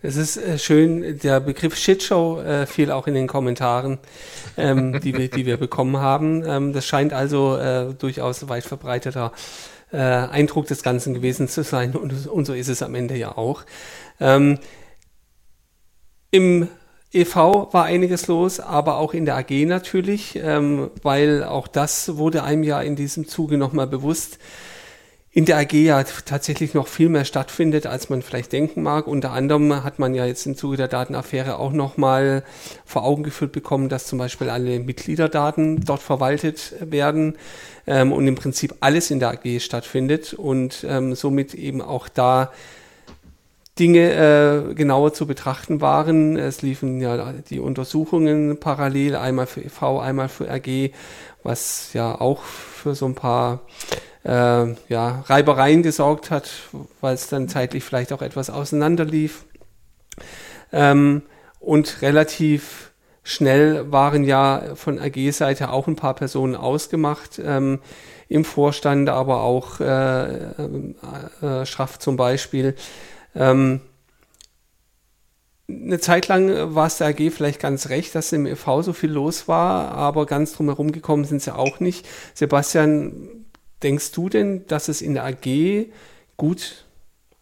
Es ist äh, schön, der Begriff Shitshow äh, fiel auch in den Kommentaren, ähm, die, wir, die wir bekommen haben. Ähm, das scheint also äh, durchaus weit verbreiteter äh, Eindruck des Ganzen gewesen zu sein und, und, so ist es am Ende ja auch. Ähm, Im EV war einiges los, aber auch in der AG natürlich, ähm, weil auch das wurde einem ja in diesem Zuge nochmal bewusst in der AG ja tatsächlich noch viel mehr stattfindet, als man vielleicht denken mag. Unter anderem hat man ja jetzt im Zuge der Datenaffäre auch nochmal vor Augen geführt bekommen, dass zum Beispiel alle Mitgliederdaten dort verwaltet werden ähm, und im Prinzip alles in der AG stattfindet und ähm, somit eben auch da Dinge äh, genauer zu betrachten waren. Es liefen ja die Untersuchungen parallel, einmal für EV, einmal für RG, was ja auch für so ein paar äh, ja, Reibereien gesorgt hat, weil es dann zeitlich vielleicht auch etwas auseinanderlief. Ähm, und relativ schnell waren ja von AG-Seite auch ein paar Personen ausgemacht ähm, im Vorstand, aber auch äh, äh, Schraff zum Beispiel. Ähm, eine Zeit lang war es der AG vielleicht ganz recht, dass im EV so viel los war, aber ganz drumherum gekommen sind sie auch nicht. Sebastian, denkst du denn, dass es in der AG gut,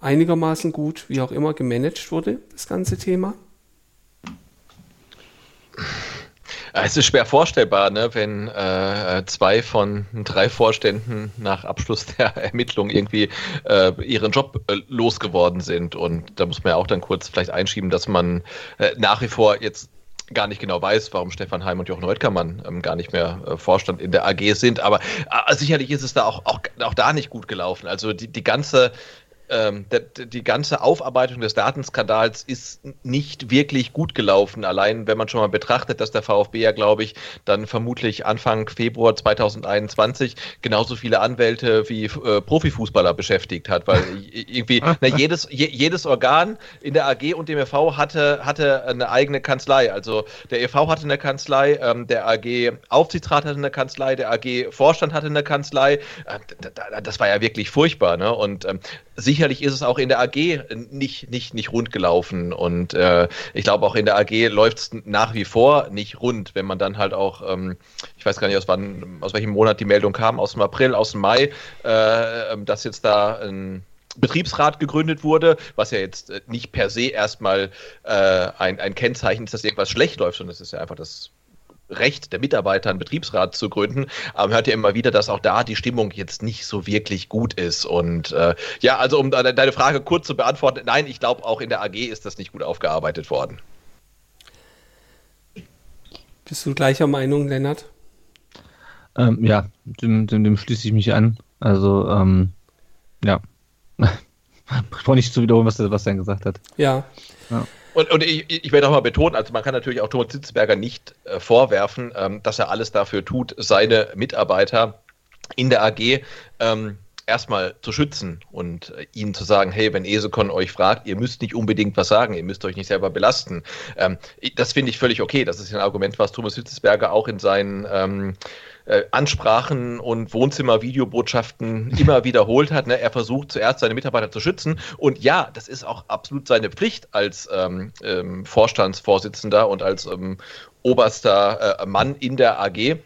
einigermaßen gut, wie auch immer, gemanagt wurde, das ganze Thema? Es ist schwer vorstellbar, ne, wenn äh, zwei von drei Vorständen nach Abschluss der Ermittlung irgendwie äh, ihren Job äh, losgeworden sind. Und da muss man ja auch dann kurz vielleicht einschieben, dass man äh, nach wie vor jetzt gar nicht genau weiß, warum Stefan Heim und Jochen Reutkermann ähm, gar nicht mehr äh, Vorstand in der AG sind. Aber äh, sicherlich ist es da auch, auch, auch da nicht gut gelaufen. Also die, die ganze ähm, die, die ganze Aufarbeitung des Datenskandals ist nicht wirklich gut gelaufen. Allein wenn man schon mal betrachtet, dass der VfB ja, glaube ich, dann vermutlich Anfang Februar 2021 genauso viele Anwälte wie äh, Profifußballer beschäftigt hat, weil irgendwie na, jedes, je, jedes Organ in der AG und dem EV hatte, hatte eine eigene Kanzlei. Also der EV hatte eine Kanzlei, ähm, der AG Aufsichtsrat hatte eine Kanzlei, der AG Vorstand hatte eine Kanzlei. Äh, das war ja wirklich furchtbar. Ne? Und ähm, sicherlich ist es auch in der AG nicht, nicht, nicht rund gelaufen. Und äh, ich glaube, auch in der AG läuft es nach wie vor nicht rund, wenn man dann halt auch, ähm, ich weiß gar nicht, aus wann, aus welchem Monat die Meldung kam, aus dem April, aus dem Mai, äh, ähm, dass jetzt da ein Betriebsrat gegründet wurde, was ja jetzt äh, nicht per se erstmal äh, ein, ein Kennzeichen ist, dass irgendwas schlecht läuft, sondern es ist ja einfach das Recht der Mitarbeiter, einen Betriebsrat zu gründen. Man hört ja immer wieder, dass auch da die Stimmung jetzt nicht so wirklich gut ist. Und äh, ja, also um deine Frage kurz zu beantworten, nein, ich glaube, auch in der AG ist das nicht gut aufgearbeitet worden. Bist du gleicher Meinung, Lennart? Ähm, ja, dem, dem, dem, schließe ich mich an. Also, ähm, ja. ich brauche nicht zu wiederholen, was, was er gesagt hat. Ja. ja. Und, und ich, ich werde auch mal betonen, also man kann natürlich auch Thomas Sitzberger nicht äh, vorwerfen, ähm, dass er alles dafür tut, seine Mitarbeiter in der AG ähm, erstmal zu schützen und äh, ihnen zu sagen, hey, wenn Esekon euch fragt, ihr müsst nicht unbedingt was sagen, ihr müsst euch nicht selber belasten. Ähm, das finde ich völlig okay. Das ist ein Argument, was Thomas Hitzesberger auch in seinen ähm, äh, Ansprachen und Wohnzimmer-Videobotschaften immer wiederholt hat. Ne? Er versucht zuerst seine Mitarbeiter zu schützen. Und ja, das ist auch absolut seine Pflicht als ähm, ähm, Vorstandsvorsitzender und als ähm, oberster äh, Mann in der AG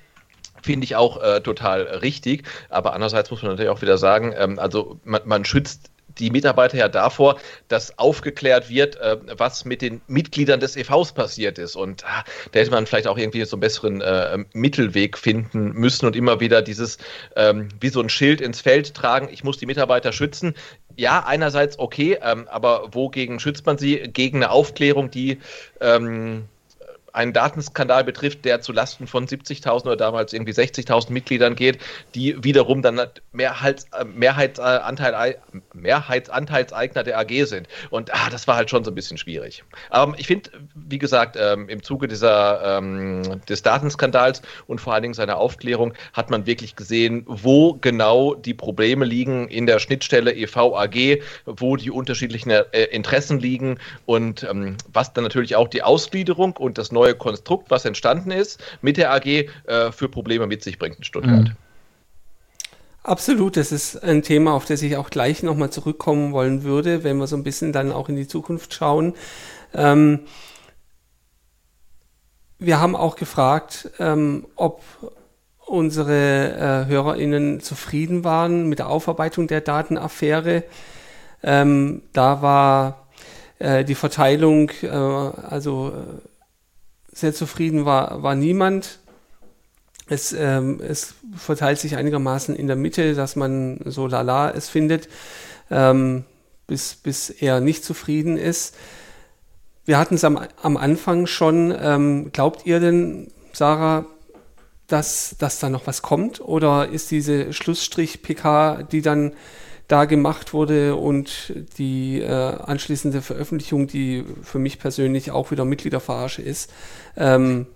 finde ich auch äh, total richtig. Aber andererseits muss man natürlich auch wieder sagen, ähm, also man, man schützt die Mitarbeiter ja davor, dass aufgeklärt wird, äh, was mit den Mitgliedern des EVs passiert ist. Und ah, da hätte man vielleicht auch irgendwie so einen besseren äh, Mittelweg finden müssen und immer wieder dieses ähm, wie so ein Schild ins Feld tragen, ich muss die Mitarbeiter schützen. Ja, einerseits okay, ähm, aber wogegen schützt man sie? Gegen eine Aufklärung, die ähm, einen Datenskandal betrifft, der zu Lasten von 70.000 oder damals irgendwie 60.000 Mitgliedern geht, die wiederum dann Mehrheits, äh, Mehrheitsanteil, Mehrheitsanteilseigner der AG sind. Und ah, das war halt schon so ein bisschen schwierig. Aber ich finde, wie gesagt, ähm, im Zuge dieser, ähm, des Datenskandals und vor allen Dingen seiner Aufklärung hat man wirklich gesehen, wo genau die Probleme liegen in der Schnittstelle EV-AG, wo die unterschiedlichen äh, Interessen liegen und ähm, was dann natürlich auch die Ausgliederung und das neue Konstrukt, was entstanden ist, mit der AG äh, für Probleme mit sich bringt in Stuttgart. Mhm. Absolut, das ist ein Thema, auf das ich auch gleich nochmal zurückkommen wollen würde, wenn wir so ein bisschen dann auch in die Zukunft schauen. Ähm, wir haben auch gefragt, ähm, ob unsere äh, HörerInnen zufrieden waren mit der Aufarbeitung der Datenaffäre. Ähm, da war äh, die Verteilung, äh, also äh, sehr zufrieden war, war niemand. Es, ähm, es verteilt sich einigermaßen in der Mitte, dass man so lala es findet, ähm, bis, bis er nicht zufrieden ist. Wir hatten es am, am Anfang schon. Ähm, glaubt ihr denn, Sarah, dass, dass da noch was kommt? Oder ist diese Schlussstrich-PK, die dann da gemacht wurde und die äh, anschließende Veröffentlichung, die für mich persönlich auch wieder Mitgliederverarsche ist, ähm,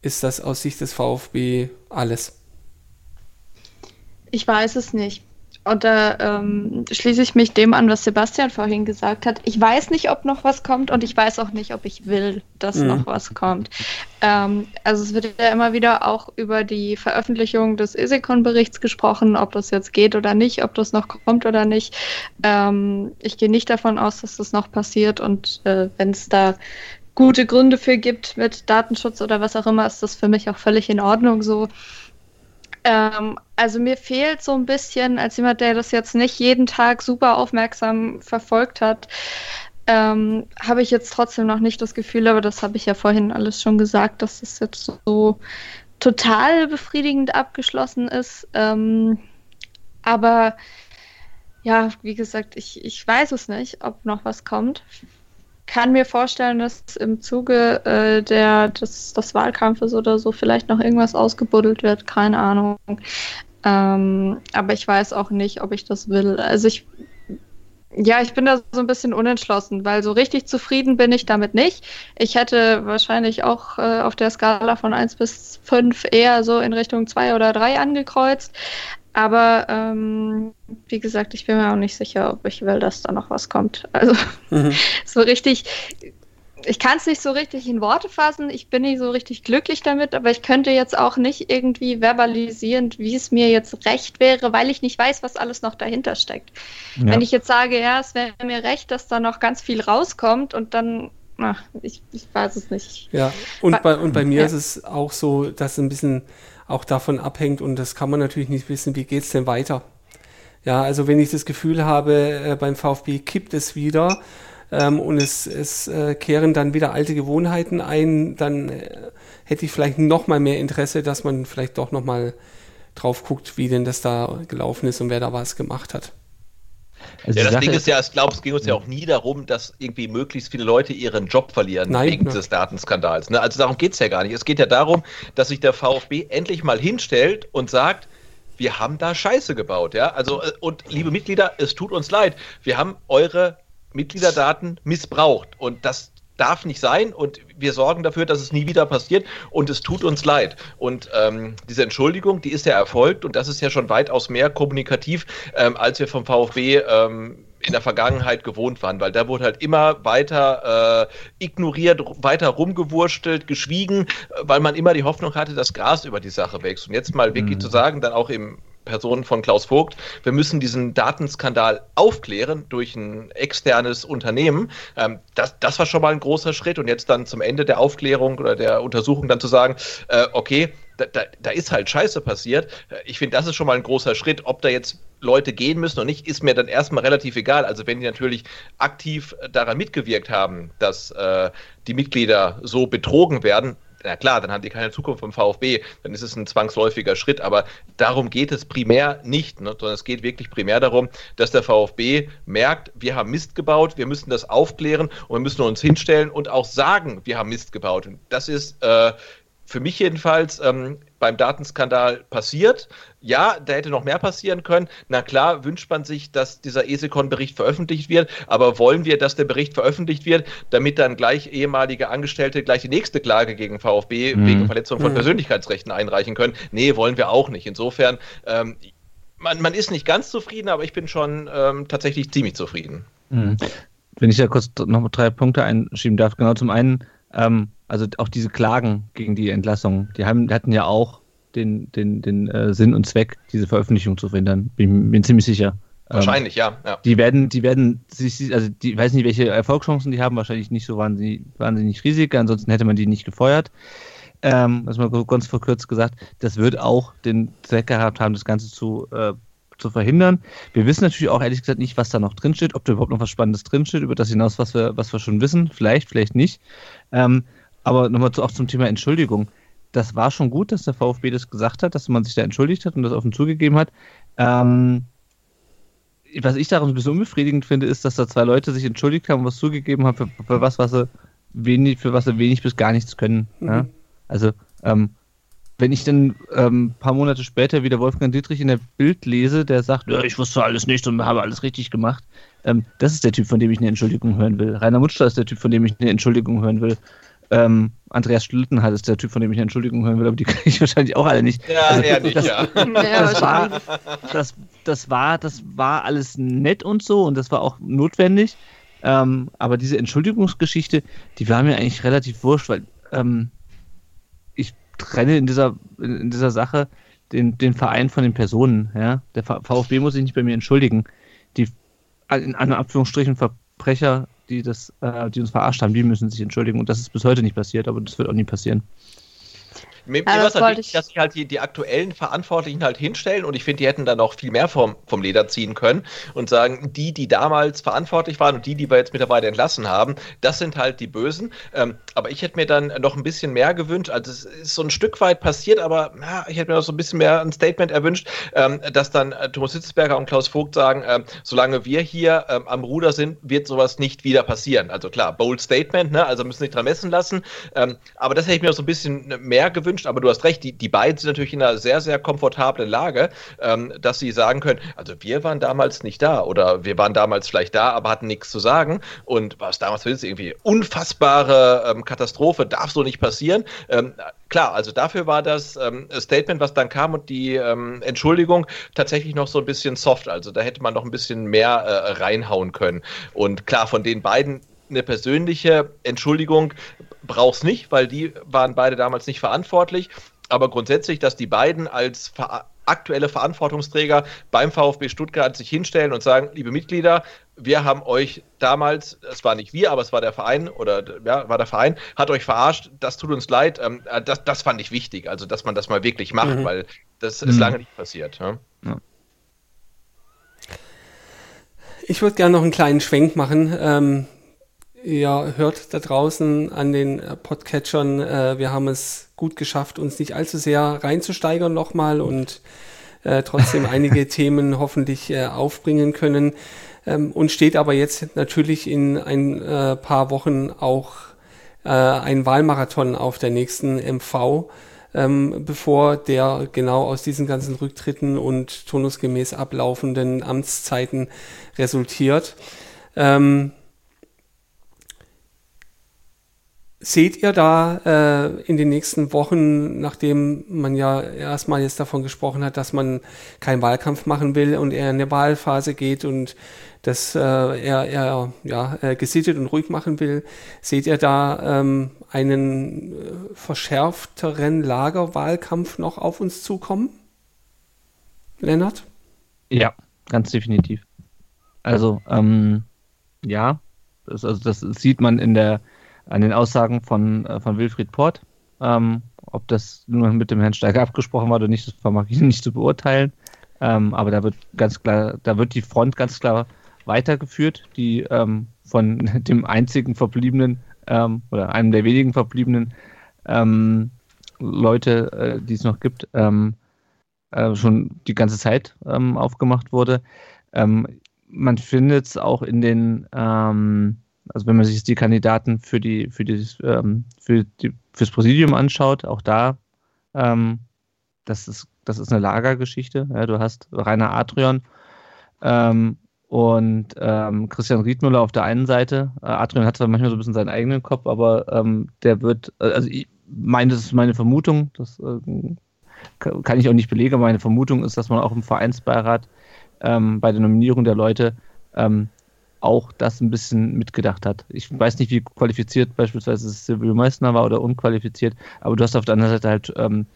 ist das aus Sicht des VfB alles? Ich weiß es nicht. Und da ähm, schließe ich mich dem an, was Sebastian vorhin gesagt hat. Ich weiß nicht, ob noch was kommt und ich weiß auch nicht, ob ich will, dass mhm. noch was kommt. Ähm, also es wird ja immer wieder auch über die Veröffentlichung des ESECON-Berichts gesprochen, ob das jetzt geht oder nicht, ob das noch kommt oder nicht. Ähm, ich gehe nicht davon aus, dass das noch passiert und äh, wenn es da gute Gründe für gibt mit Datenschutz oder was auch immer, ist das für mich auch völlig in Ordnung so. Ähm, also mir fehlt so ein bisschen, als jemand, der das jetzt nicht jeden Tag super aufmerksam verfolgt hat, ähm, habe ich jetzt trotzdem noch nicht das Gefühl, aber das habe ich ja vorhin alles schon gesagt, dass es jetzt so total befriedigend abgeschlossen ist. Ähm, aber ja, wie gesagt, ich, ich weiß es nicht, ob noch was kommt kann mir vorstellen, dass im Zuge äh, der, des, des Wahlkampfes oder so vielleicht noch irgendwas ausgebuddelt wird. Keine Ahnung. Ähm, aber ich weiß auch nicht, ob ich das will. Also ich, ja, ich bin da so ein bisschen unentschlossen, weil so richtig zufrieden bin ich damit nicht. Ich hätte wahrscheinlich auch äh, auf der Skala von 1 bis 5 eher so in Richtung 2 oder 3 angekreuzt. Aber ähm, wie gesagt, ich bin mir auch nicht sicher, ob ich will, dass da noch was kommt. Also mhm. so richtig, ich kann es nicht so richtig in Worte fassen. Ich bin nicht so richtig glücklich damit, aber ich könnte jetzt auch nicht irgendwie verbalisieren, wie es mir jetzt recht wäre, weil ich nicht weiß, was alles noch dahinter steckt. Ja. Wenn ich jetzt sage, ja, es wäre mir recht, dass da noch ganz viel rauskommt und dann Ach, ich, ich, weiß es nicht. Ja, und bei, und bei mir ja. ist es auch so, dass ein bisschen auch davon abhängt und das kann man natürlich nicht wissen, wie geht es denn weiter. Ja, also wenn ich das Gefühl habe, äh, beim VfB kippt es wieder ähm, und es, es äh, kehren dann wieder alte Gewohnheiten ein, dann äh, hätte ich vielleicht noch mal mehr Interesse, dass man vielleicht doch noch mal drauf guckt, wie denn das da gelaufen ist und wer da was gemacht hat. Also ja, das Sache Ding ist ja, ich glaube, es ging uns ja auch nie darum, dass irgendwie möglichst viele Leute ihren Job verlieren Nein, wegen ja. dieses Datenskandals. Ne? Also darum geht es ja gar nicht. Es geht ja darum, dass sich der VfB endlich mal hinstellt und sagt, wir haben da Scheiße gebaut, ja. Also, äh, und liebe Mitglieder, es tut uns leid. Wir haben eure Mitgliederdaten missbraucht. Und das darf nicht sein und wir sorgen dafür, dass es nie wieder passiert und es tut uns leid. Und ähm, diese Entschuldigung, die ist ja erfolgt und das ist ja schon weitaus mehr kommunikativ, ähm, als wir vom VfB ähm, in der Vergangenheit gewohnt waren, weil da wurde halt immer weiter äh, ignoriert, weiter rumgewurstelt, geschwiegen, weil man immer die Hoffnung hatte, dass Gras über die Sache wächst. Und jetzt mal wirklich mhm. zu sagen, dann auch im Person von Klaus Vogt, wir müssen diesen Datenskandal aufklären durch ein externes Unternehmen. Ähm, das, das war schon mal ein großer Schritt und jetzt dann zum Ende der Aufklärung oder der Untersuchung dann zu sagen, äh, okay, da, da, da, ist halt Scheiße passiert. Ich finde, das ist schon mal ein großer Schritt. Ob da jetzt Leute gehen müssen oder nicht, ist mir dann erstmal relativ egal. Also wenn die natürlich aktiv daran mitgewirkt haben, dass äh, die Mitglieder so betrogen werden, na klar, dann haben die keine Zukunft vom VfB, dann ist es ein zwangsläufiger Schritt, aber darum geht es primär nicht, ne, sondern es geht wirklich primär darum, dass der VfB merkt, wir haben Mist gebaut, wir müssen das aufklären und wir müssen uns hinstellen und auch sagen, wir haben Mist gebaut. Und das ist äh, für mich jedenfalls ähm, beim Datenskandal passiert. Ja, da hätte noch mehr passieren können. Na klar, wünscht man sich, dass dieser ESECON-Bericht veröffentlicht wird, aber wollen wir, dass der Bericht veröffentlicht wird, damit dann gleich ehemalige Angestellte gleich die nächste Klage gegen VfB mhm. wegen Verletzung von mhm. Persönlichkeitsrechten einreichen können? Nee, wollen wir auch nicht. Insofern, ähm, man, man, ist nicht ganz zufrieden, aber ich bin schon ähm, tatsächlich ziemlich zufrieden. Mhm. Wenn ich da kurz noch drei Punkte einschieben darf, genau zum einen, ähm, also auch diese Klagen gegen die Entlassung, die, haben, hatten ja auch den, den, den äh, Sinn und Zweck, diese Veröffentlichung zu verhindern. Bin mir ziemlich sicher. Wahrscheinlich, ähm, ja, ja. Die werden, die werden sich, also die weiß nicht, welche Erfolgschancen die haben, wahrscheinlich nicht so wahnsinnig, wahnsinnig riesig, ansonsten hätte man die nicht gefeuert. Ähm, das mal ganz verkürzt gesagt, das wird auch den Zweck gehabt haben, das Ganze zu, äh, zu verhindern. Wir wissen natürlich auch ehrlich gesagt nicht, was da noch drinsteht, ob da überhaupt noch was Spannendes drinsteht, über das hinaus, was wir, was wir schon wissen. Vielleicht, vielleicht nicht. Ähm, aber nochmal zu, auch zum Thema Entschuldigung. Das war schon gut, dass der VfB das gesagt hat, dass man sich da entschuldigt hat und das offen zugegeben hat. Ähm, was ich daran ein bisschen unbefriedigend finde, ist, dass da zwei Leute sich entschuldigt haben und was zugegeben haben für, für was, was sie wenig, für was sie wenig bis gar nichts können. Mhm. Ja? Also, ähm, wenn ich dann ein ähm, paar Monate später wieder Wolfgang Dietrich in der Bild lese, der sagt, ja, ich wusste alles nicht und habe alles richtig gemacht, ähm, das ist der Typ, von dem ich eine Entschuldigung hören will. Rainer Mutschler ist der Typ, von dem ich eine Entschuldigung hören will. Ähm, Andreas Schlittenhardt ist der Typ, von dem ich eine Entschuldigung hören will, aber die kriege ich wahrscheinlich auch alle nicht. Ja, also, eher nicht, das, ja. Das, war, das, das, war, das war alles nett und so und das war auch notwendig. Ähm, aber diese Entschuldigungsgeschichte, die war mir eigentlich relativ wurscht, weil ähm, ich trenne in dieser, in dieser Sache den, den Verein von den Personen. Ja? Der VfB muss sich nicht bei mir entschuldigen. Die in Anführungsstrichen Verbrecher die, das, äh, die uns verarscht haben, die müssen sich entschuldigen. Und das ist bis heute nicht passiert, aber das wird auch nie passieren. Mir, mir also halt wichtig, dass sich halt die, die aktuellen Verantwortlichen halt hinstellen und ich finde, die hätten dann auch viel mehr vom, vom Leder ziehen können und sagen, die, die damals verantwortlich waren und die, die wir jetzt mittlerweile entlassen haben, das sind halt die Bösen. Ähm, aber ich hätte mir dann noch ein bisschen mehr gewünscht. Also es ist so ein Stück weit passiert, aber ja, ich hätte mir noch so ein bisschen mehr ein Statement erwünscht, ähm, dass dann äh, Thomas Hitzberger und Klaus Vogt sagen, äh, solange wir hier ähm, am Ruder sind, wird sowas nicht wieder passieren. Also klar, bold Statement, ne? also müssen nicht dran messen lassen. Ähm, aber das hätte ich mir noch so ein bisschen mehr gewünscht gewünscht, aber du hast recht, die, die beiden sind natürlich in einer sehr, sehr komfortablen Lage, ähm, dass sie sagen können, also wir waren damals nicht da oder wir waren damals vielleicht da, aber hatten nichts zu sagen. Und was damals ist, irgendwie unfassbare ähm, Katastrophe, darf so nicht passieren. Ähm, klar, also dafür war das ähm, Statement, was dann kam und die ähm, Entschuldigung tatsächlich noch so ein bisschen soft, also da hätte man noch ein bisschen mehr äh, reinhauen können. Und klar, von den beiden eine persönliche Entschuldigung brauchst nicht, weil die waren beide damals nicht verantwortlich. Aber grundsätzlich, dass die beiden als ver aktuelle Verantwortungsträger beim VfB Stuttgart sich hinstellen und sagen, liebe Mitglieder, wir haben euch damals, es war nicht wir, aber es war der Verein oder ja, war der Verein, hat euch verarscht, das tut uns leid. Ähm, das, das fand ich wichtig, also dass man das mal wirklich macht, mhm. weil das ist mhm. lange nicht passiert. Ja? Ja. Ich würde gerne noch einen kleinen Schwenk machen. Ähm, Ihr hört da draußen an den äh, Podcatchern, äh, wir haben es gut geschafft, uns nicht allzu sehr reinzusteigern nochmal und äh, trotzdem einige Themen hoffentlich äh, aufbringen können. Ähm, und steht aber jetzt natürlich in ein äh, paar Wochen auch äh, ein Wahlmarathon auf der nächsten MV, ähm, bevor der genau aus diesen ganzen Rücktritten und turnusgemäß ablaufenden Amtszeiten resultiert. Ähm, Seht ihr da äh, in den nächsten Wochen, nachdem man ja erstmal jetzt davon gesprochen hat, dass man keinen Wahlkampf machen will und eher in eine Wahlphase geht und das äh, er, er ja, äh, gesittet und ruhig machen will, seht ihr da ähm, einen äh, verschärfteren Lagerwahlkampf noch auf uns zukommen? Lennart? Ja, ganz definitiv. Also, ähm, ja, das, also das sieht man in der an den Aussagen von, äh, von Wilfried Port. Ähm, ob das nur mit dem Herrn Steiger abgesprochen war oder nicht, das vermag ich nicht zu beurteilen. Ähm, aber da wird ganz klar, da wird die Front ganz klar weitergeführt, die ähm, von dem einzigen verbliebenen ähm, oder einem der wenigen verbliebenen ähm, Leute, äh, die es noch gibt, ähm, äh, schon die ganze Zeit aufgemacht wurde. man findet es auch in den also wenn man sich die Kandidaten für die, für dieses, ähm, für die, fürs Präsidium anschaut, auch da, ähm, das ist, das ist eine Lagergeschichte. Ja, du hast Rainer Adrian ähm, und ähm, Christian Riedmüller auf der einen Seite. Äh, Adrian hat zwar manchmal so ein bisschen seinen eigenen Kopf, aber ähm, der wird, äh, also ich meine, das ist meine Vermutung, das äh, kann ich auch nicht belegen, meine Vermutung ist, dass man auch im Vereinsbeirat ähm, bei der Nominierung der Leute ähm, auch das ein bisschen mitgedacht hat. Ich weiß nicht, wie qualifiziert beispielsweise Silvio Meissner war oder unqualifiziert, aber du hast auf der anderen Seite halt ähm,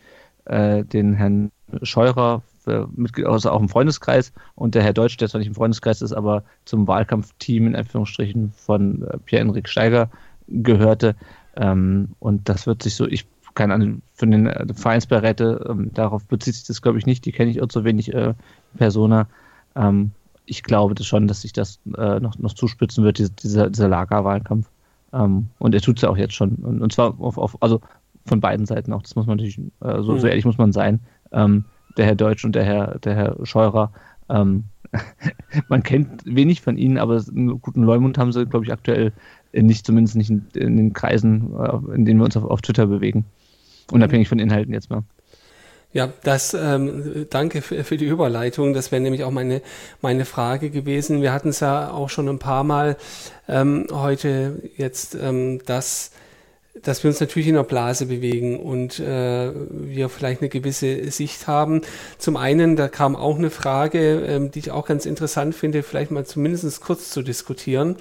äh, den Herrn Scheurer, für, mit, also auch im Freundeskreis und der Herr Deutsch, der zwar nicht im Freundeskreis ist, aber zum Wahlkampfteam in Anführungsstrichen von äh, Pierre-Enrik Steiger gehörte. Ähm, und das wird sich so, ich keine Ahnung, von den äh, Vereinsberäte, ähm, darauf bezieht sich das, glaube ich, nicht, die kenne ich auch so wenig äh, Persona. Ähm, ich glaube das schon, dass sich das äh, noch, noch zuspitzen wird, diese, dieser, dieser Lagerwahlkampf. Ähm, und er tut es ja auch jetzt schon. Und, und zwar auf, auf, also von beiden Seiten auch. Das muss man natürlich, äh, so, mhm. so ehrlich muss man sein. Ähm, der Herr Deutsch und der Herr, der Herr Scheurer, ähm, man kennt wenig von ihnen, aber einen guten Leumund haben sie, glaube ich, aktuell nicht, zumindest nicht in, in den Kreisen, äh, in denen wir uns auf, auf Twitter bewegen. Unabhängig von Inhalten jetzt mal. Ja, das ähm, danke für, für die Überleitung. Das wäre nämlich auch meine, meine Frage gewesen. Wir hatten es ja auch schon ein paar Mal ähm, heute jetzt, ähm, dass, dass wir uns natürlich in der Blase bewegen und äh, wir vielleicht eine gewisse Sicht haben. Zum einen, da kam auch eine Frage, ähm, die ich auch ganz interessant finde, vielleicht mal zumindest kurz zu diskutieren.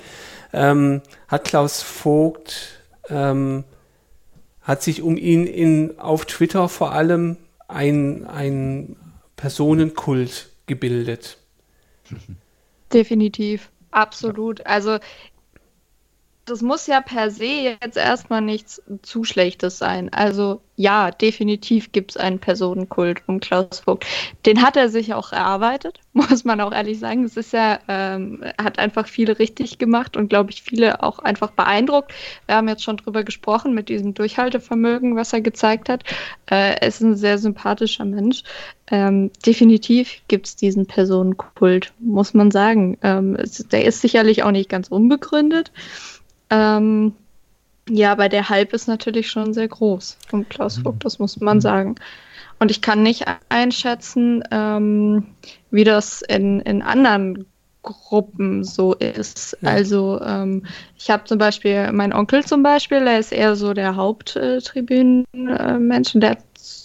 Ähm, hat Klaus Vogt ähm, hat sich um ihn in, auf Twitter vor allem ein, ein Personenkult gebildet. Definitiv, absolut. Also das muss ja per se jetzt erstmal nichts zu Schlechtes sein. Also ja, definitiv gibt es einen Personenkult um Klaus Vogt. Den hat er sich auch erarbeitet, muss man auch ehrlich sagen. Es ist ja, ähm, hat einfach viele richtig gemacht und glaube ich viele auch einfach beeindruckt. Wir haben jetzt schon drüber gesprochen mit diesem Durchhaltevermögen, was er gezeigt hat. Äh, er ist ein sehr sympathischer Mensch. Ähm, definitiv gibt es diesen Personenkult, muss man sagen. Ähm, es, der ist sicherlich auch nicht ganz unbegründet. Ähm, ja, aber der Hype ist natürlich schon sehr groß um Klaus Vogt, mhm. das muss man mhm. sagen. Und ich kann nicht einschätzen, ähm, wie das in, in anderen Gruppen so ist. Ja. Also ähm, ich habe zum Beispiel, mein Onkel zum Beispiel, der ist eher so der Haupttribünenmensch, äh, der hat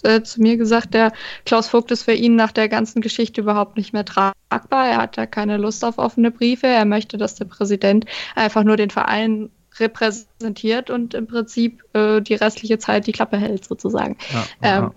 äh, zu mir gesagt, der Klaus Vogt ist für ihn nach der ganzen Geschichte überhaupt nicht mehr tragbar. Er hat da keine Lust auf offene Briefe. Er möchte, dass der Präsident einfach nur den Verein repräsentiert und im Prinzip äh, die restliche Zeit die Klappe hält, sozusagen. Ja, ähm,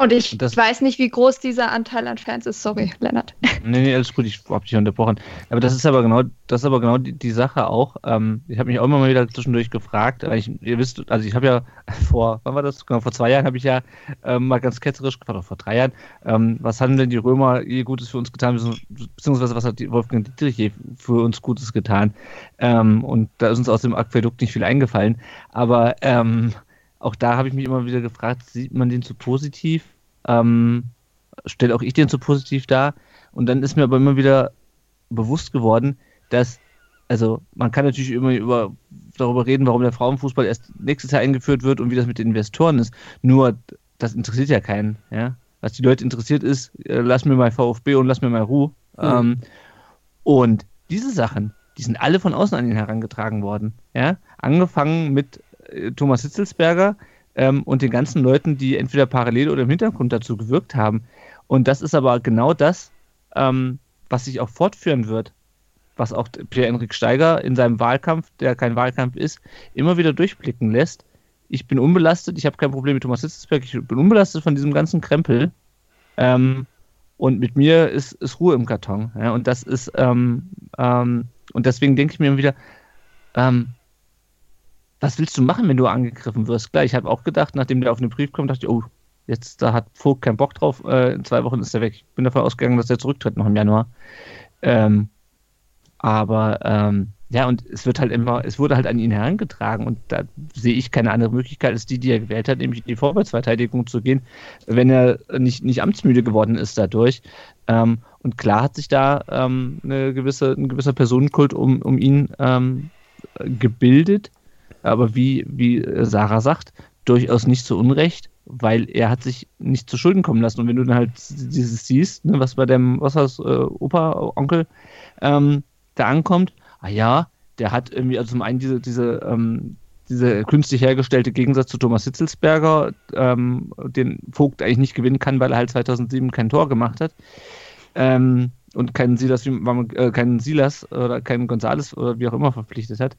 und ich das, weiß nicht, wie groß dieser Anteil an Fans ist. Sorry, Lennart. Nee, nee, alles gut, ich habe dich unterbrochen. Aber das ist aber genau, das ist aber genau die, die Sache auch. Ähm, ich habe mich auch immer mal wieder zwischendurch gefragt, ich, ihr wisst, also ich habe ja vor, wann war das? Genau, vor zwei Jahren habe ich ja ähm, mal ganz ketzerisch gefragt, vor drei Jahren, ähm, was haben denn die Römer je Gutes für uns getan, beziehungsweise was hat die Wolfgang Dietrich je für uns Gutes getan? Ähm, und da ist uns aus dem Aquädukt nicht viel eingefallen. Aber ähm, auch da habe ich mich immer wieder gefragt, sieht man den zu positiv? Ähm, stellt auch ich den zu positiv dar? Und dann ist mir aber immer wieder bewusst geworden, dass, also man kann natürlich immer über, darüber reden, warum der Frauenfußball erst nächstes Jahr eingeführt wird und wie das mit den Investoren ist. Nur, das interessiert ja keinen. Ja? Was die Leute interessiert ist, äh, lass mir mal VfB und lass mir mal Ruhe. Mhm. Ähm, und diese Sachen, die sind alle von außen an ihn herangetragen worden. Ja? Angefangen mit Thomas Hitzelsberger ähm, und den ganzen Leuten, die entweder parallel oder im Hintergrund dazu gewirkt haben. Und das ist aber genau das, ähm, was sich auch fortführen wird, was auch Pierre-Enrik Steiger in seinem Wahlkampf, der kein Wahlkampf ist, immer wieder durchblicken lässt. Ich bin unbelastet, ich habe kein Problem mit Thomas Hitzelsberger, ich bin unbelastet von diesem ganzen Krempel. Ähm, und mit mir ist, ist Ruhe im Karton. Ja, und das ist, ähm, ähm, und deswegen denke ich mir immer wieder, ähm, was willst du machen, wenn du angegriffen wirst? Klar, ich habe auch gedacht, nachdem der auf den Brief kommt, dachte ich, oh, jetzt da hat Vogt keinen Bock drauf, äh, in zwei Wochen ist er weg. Ich bin davon ausgegangen, dass er zurücktritt noch im Januar. Ähm, aber ähm, ja, und es wird halt immer, es wurde halt an ihn herangetragen und da sehe ich keine andere Möglichkeit als die, die er gewählt hat, nämlich in die Vorwärtsverteidigung zu gehen, wenn er nicht, nicht amtsmüde geworden ist dadurch. Ähm, und klar hat sich da ähm, eine gewisse, ein gewisser Personenkult um, um ihn ähm, gebildet aber wie, wie Sarah sagt, durchaus nicht zu Unrecht, weil er hat sich nicht zu Schulden kommen lassen. Und wenn du dann halt dieses siehst, ne, was bei dem, was heißt, äh, Opa, Onkel, ähm, da ankommt, ah ja, der hat irgendwie, also zum einen diese, diese, ähm, diese künstlich hergestellte Gegensatz zu Thomas Hitzelsberger, ähm, den Vogt eigentlich nicht gewinnen kann, weil er halt 2007 kein Tor gemacht hat. Ähm, und keinen Silas, äh, keinen Silas oder keinen Gonzales oder wie auch immer verpflichtet hat.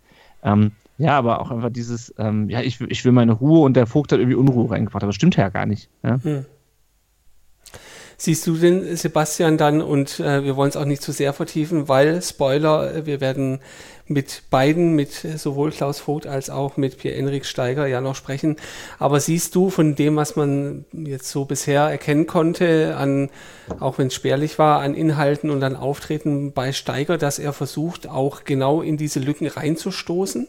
Ja, aber auch einfach dieses, ähm, ja, ich, ich will meine Ruhe und der Vogt hat irgendwie Unruhe reingebracht, aber das stimmt ja gar nicht. Ja? Hm. Siehst du den Sebastian dann und äh, wir wollen es auch nicht zu sehr vertiefen, weil Spoiler, äh, wir werden mit beiden, mit sowohl Klaus Vogt als auch mit Pierre-Enrik Steiger ja noch sprechen. Aber siehst du von dem, was man jetzt so bisher erkennen konnte, an, auch wenn es spärlich war, an Inhalten und an Auftreten bei Steiger, dass er versucht, auch genau in diese Lücken reinzustoßen?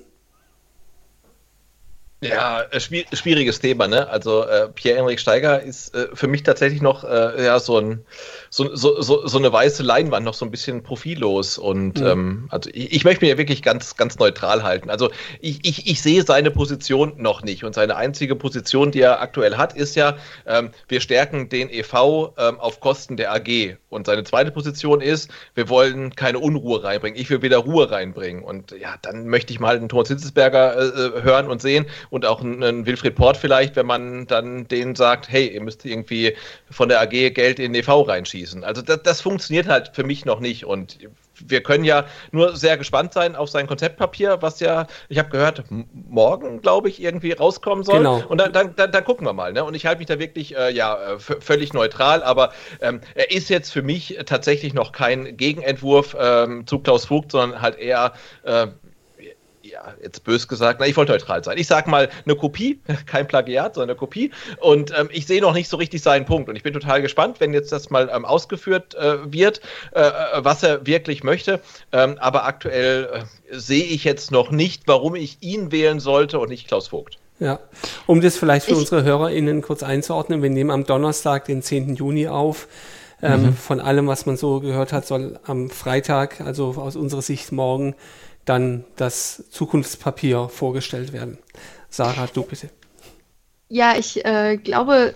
Ja, äh, schwieriges Thema, ne? Also äh, Pierre-Enrik Steiger ist äh, für mich tatsächlich noch äh, ja, so, ein, so, so, so, so eine weiße Leinwand, noch so ein bisschen profillos. Und mhm. ähm, also ich, ich, möchte mich ja wirklich ganz, ganz neutral halten. Also ich, ich, ich sehe seine Position noch nicht. Und seine einzige Position, die er aktuell hat, ist ja, ähm, wir stärken den EV ähm, auf Kosten der AG. Und seine zweite Position ist, wir wollen keine Unruhe reinbringen. Ich will wieder Ruhe reinbringen. Und ja, dann möchte ich mal den Thomas Hitzesberger äh, äh, hören und sehen und auch einen Wilfried Port vielleicht, wenn man dann denen sagt, hey, ihr müsst irgendwie von der AG Geld in den EV reinschießen. Also das, das funktioniert halt für mich noch nicht und wir können ja nur sehr gespannt sein auf sein Konzeptpapier, was ja, ich habe gehört, morgen, glaube ich, irgendwie rauskommen soll. Genau. Und dann, dann, dann, dann gucken wir mal. Ne? Und ich halte mich da wirklich äh, ja äh, völlig neutral, aber ähm, er ist jetzt für mich tatsächlich noch kein Gegenentwurf ähm, zu Klaus Vogt, sondern halt eher äh, ja, jetzt bös gesagt, na, ich wollte neutral sein. Ich sag mal eine Kopie, kein Plagiat, sondern eine Kopie. Und ähm, ich sehe noch nicht so richtig seinen Punkt. Und ich bin total gespannt, wenn jetzt das mal ähm, ausgeführt äh, wird, äh, äh was er wirklich möchte. Ähm, aber aktuell äh, sehe ich jetzt noch nicht, warum ich ihn wählen sollte und nicht Klaus Vogt. Ja, um das vielleicht für ich, unsere HörerInnen kurz einzuordnen, wir nehmen am Donnerstag, den 10. Juni auf. Ähm, mhm. Von allem, was man so gehört hat, soll am Freitag, also aus unserer Sicht morgen, dann das Zukunftspapier vorgestellt werden. Sarah, du bitte. Ja, ich äh, glaube,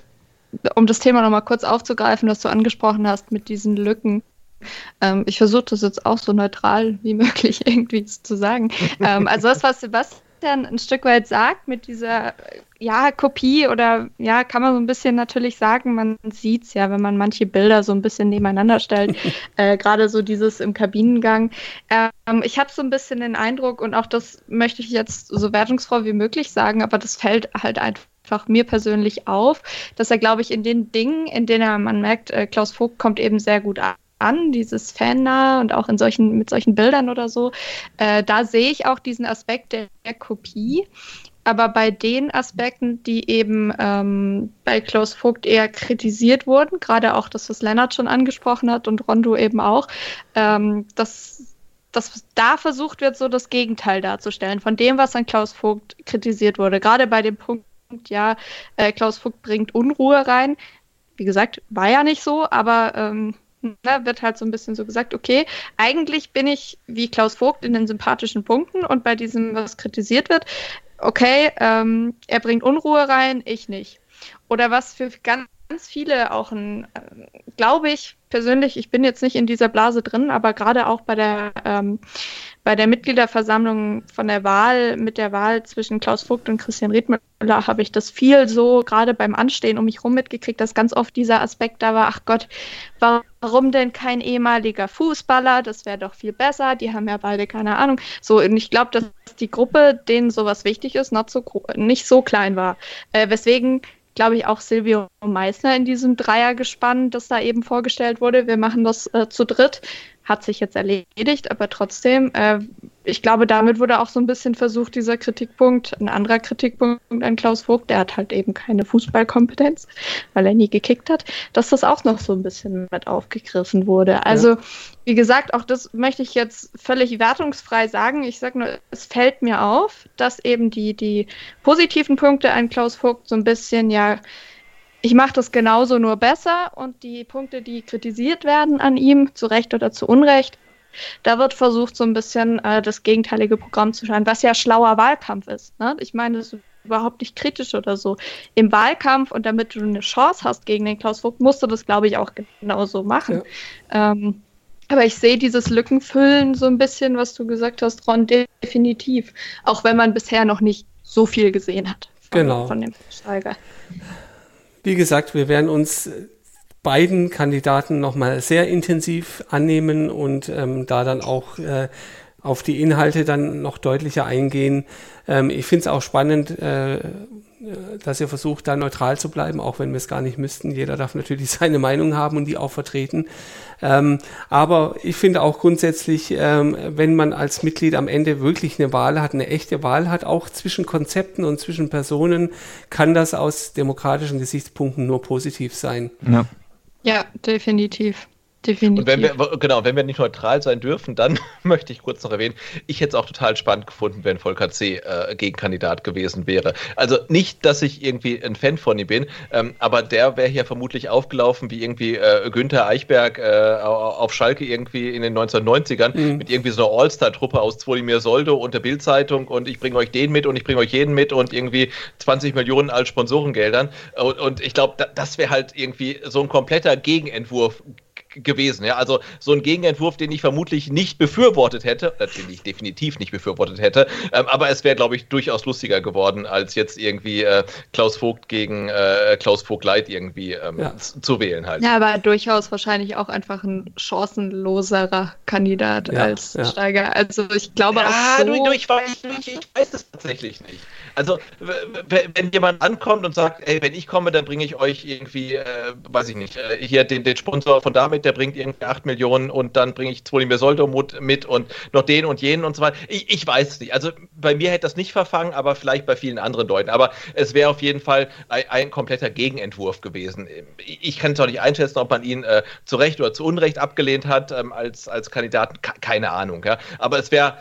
um das Thema nochmal kurz aufzugreifen, was du angesprochen hast mit diesen Lücken. Ähm, ich versuche das jetzt auch so neutral wie möglich irgendwie zu sagen. ähm, also das, was Sebastian Sebastian ein Stück weit sagt mit dieser ja, Kopie oder ja, kann man so ein bisschen natürlich sagen, man sieht es ja, wenn man manche Bilder so ein bisschen nebeneinander stellt, äh, gerade so dieses im Kabinengang. Ähm, ich habe so ein bisschen den Eindruck und auch das möchte ich jetzt so wertungsfroh wie möglich sagen, aber das fällt halt einfach mir persönlich auf, dass er, glaube ich, in den Dingen, in denen er, man merkt, äh, Klaus Vogt kommt eben sehr gut an dieses Fannah und auch in solchen, mit solchen Bildern oder so. Äh, da sehe ich auch diesen Aspekt der, der Kopie. Aber bei den Aspekten, die eben ähm, bei Klaus Vogt eher kritisiert wurden, gerade auch das, was Lennart schon angesprochen hat und Rondo eben auch, ähm, dass, dass da versucht wird, so das Gegenteil darzustellen von dem, was an Klaus Vogt kritisiert wurde. Gerade bei dem Punkt, ja, äh, Klaus Vogt bringt Unruhe rein. Wie gesagt, war ja nicht so, aber ähm, ne, wird halt so ein bisschen so gesagt, okay, eigentlich bin ich wie Klaus Vogt in den sympathischen Punkten und bei diesem, was kritisiert wird, okay, ähm, er bringt Unruhe rein, ich nicht. Oder was für ganz viele auch ein, äh, glaube ich persönlich, ich bin jetzt nicht in dieser Blase drin, aber gerade auch bei der ähm, bei der Mitgliederversammlung von der Wahl, mit der Wahl zwischen Klaus Vogt und Christian Riedmüller, habe ich das viel so gerade beim Anstehen um mich rum mitgekriegt, dass ganz oft dieser Aspekt da war, ach Gott, warum denn kein ehemaliger Fußballer? Das wäre doch viel besser. Die haben ja beide keine Ahnung. So, und ich glaube, dass die Gruppe, denen sowas wichtig ist, so, nicht so klein war. Äh, weswegen glaube ich, auch Silvio Meissner in diesem Dreiergespann, das da eben vorgestellt wurde. Wir machen das äh, zu dritt hat sich jetzt erledigt, aber trotzdem, äh, ich glaube, damit wurde auch so ein bisschen versucht, dieser Kritikpunkt, ein anderer Kritikpunkt an Klaus Vogt, der hat halt eben keine Fußballkompetenz, weil er nie gekickt hat, dass das auch noch so ein bisschen mit aufgegriffen wurde. Also, ja. wie gesagt, auch das möchte ich jetzt völlig wertungsfrei sagen. Ich sage nur, es fällt mir auf, dass eben die, die positiven Punkte an Klaus Vogt so ein bisschen ja ich mache das genauso nur besser und die Punkte, die kritisiert werden an ihm, zu Recht oder zu Unrecht, da wird versucht, so ein bisschen äh, das gegenteilige Programm zu scheinen, was ja schlauer Wahlkampf ist. Ne? Ich meine, das ist überhaupt nicht kritisch oder so. Im Wahlkampf und damit du eine Chance hast gegen den Klaus Vogt, musst du das, glaube ich, auch genauso machen. Ja. Ähm, aber ich sehe dieses Lückenfüllen so ein bisschen, was du gesagt hast, Ron, definitiv. Auch wenn man bisher noch nicht so viel gesehen hat von, genau. von dem Steiger. Wie gesagt, wir werden uns beiden Kandidaten nochmal sehr intensiv annehmen und ähm, da dann auch äh, auf die Inhalte dann noch deutlicher eingehen. Ähm, ich finde es auch spannend, äh, dass ihr versucht, da neutral zu bleiben, auch wenn wir es gar nicht müssten. Jeder darf natürlich seine Meinung haben und die auch vertreten. Ähm, aber ich finde auch grundsätzlich, ähm, wenn man als Mitglied am Ende wirklich eine Wahl hat, eine echte Wahl hat, auch zwischen Konzepten und zwischen Personen, kann das aus demokratischen Gesichtspunkten nur positiv sein. Ja, ja definitiv. Definitiv. Und wenn wir, genau, wenn wir nicht neutral sein dürfen, dann möchte ich kurz noch erwähnen, ich hätte es auch total spannend gefunden, wenn Volker C. Äh, Gegenkandidat gewesen wäre. Also nicht, dass ich irgendwie ein Fan von ihm bin, ähm, aber der wäre hier vermutlich aufgelaufen wie irgendwie äh, Günther Eichberg äh, auf Schalke irgendwie in den 1990ern mhm. mit irgendwie so einer All-Star-Truppe aus Zwolimir Soldo und der Bildzeitung und ich bringe euch den mit und ich bringe euch jeden mit und irgendwie 20 Millionen als Sponsorengeldern. Und, und ich glaube, das wäre halt irgendwie so ein kompletter Gegenentwurf gewesen. Ja? Also so ein Gegenentwurf, den ich vermutlich nicht befürwortet hätte, den ich definitiv nicht befürwortet hätte, ähm, aber es wäre, glaube ich, durchaus lustiger geworden, als jetzt irgendwie äh, Klaus Vogt gegen äh, Klaus Vogt Light irgendwie ähm, ja. zu wählen halt. Ja, aber durchaus wahrscheinlich auch einfach ein chancenloserer Kandidat ja, als ja. Steiger. Also ich glaube ja, auch so... Du, du, ich, weiß, ich, ich weiß es tatsächlich nicht. Also, wenn jemand ankommt und sagt, ey, wenn ich komme, dann bringe ich euch irgendwie, äh, weiß ich nicht, äh, hier den, den Sponsor von damit, der bringt irgendwie 8 Millionen und dann bringe ich Zwolimir Soldo mit und noch den und jenen und so weiter. Ich, ich weiß es nicht. Also, bei mir hätte das nicht verfangen, aber vielleicht bei vielen anderen Leuten. Aber es wäre auf jeden Fall ein, ein, kompletter Gegenentwurf gewesen. Ich kann es auch nicht einschätzen, ob man ihn äh, zu Recht oder zu Unrecht abgelehnt hat ähm, als, als Kandidaten. Keine Ahnung. Ja? Aber es wäre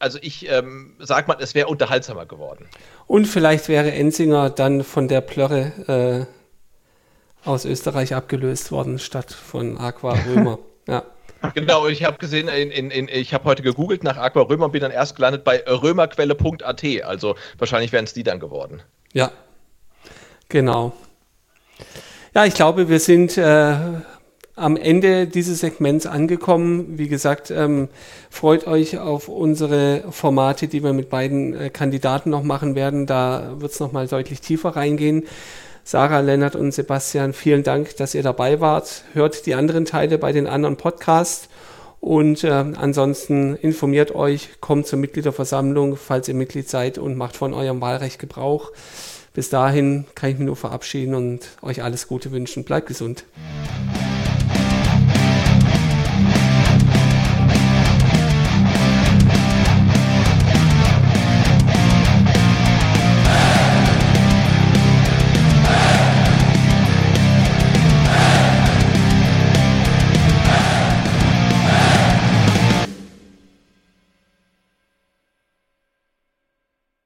also ich ähm, sag mal, es wäre unterhaltsamer geworden. Und vielleicht wäre Enzinger dann von der Plörre äh, aus Österreich abgelöst worden, statt von Aqua Römer. ja. Genau, ich habe gesehen, in, in, in, ich habe heute gegoogelt nach Aqua Römer und bin dann erst gelandet bei römerquelle.at. Also wahrscheinlich wären es die dann geworden. Ja, genau. Ja, ich glaube, wir sind äh, am Ende dieses Segments angekommen. Wie gesagt, ähm, freut euch auf unsere Formate, die wir mit beiden äh, Kandidaten noch machen werden. Da wird es nochmal deutlich tiefer reingehen. Sarah, Lennart und Sebastian, vielen Dank, dass ihr dabei wart. Hört die anderen Teile bei den anderen Podcasts. Und äh, ansonsten informiert euch, kommt zur Mitgliederversammlung, falls ihr Mitglied seid und macht von eurem Wahlrecht Gebrauch. Bis dahin kann ich mich nur verabschieden und euch alles Gute wünschen. Bleibt gesund.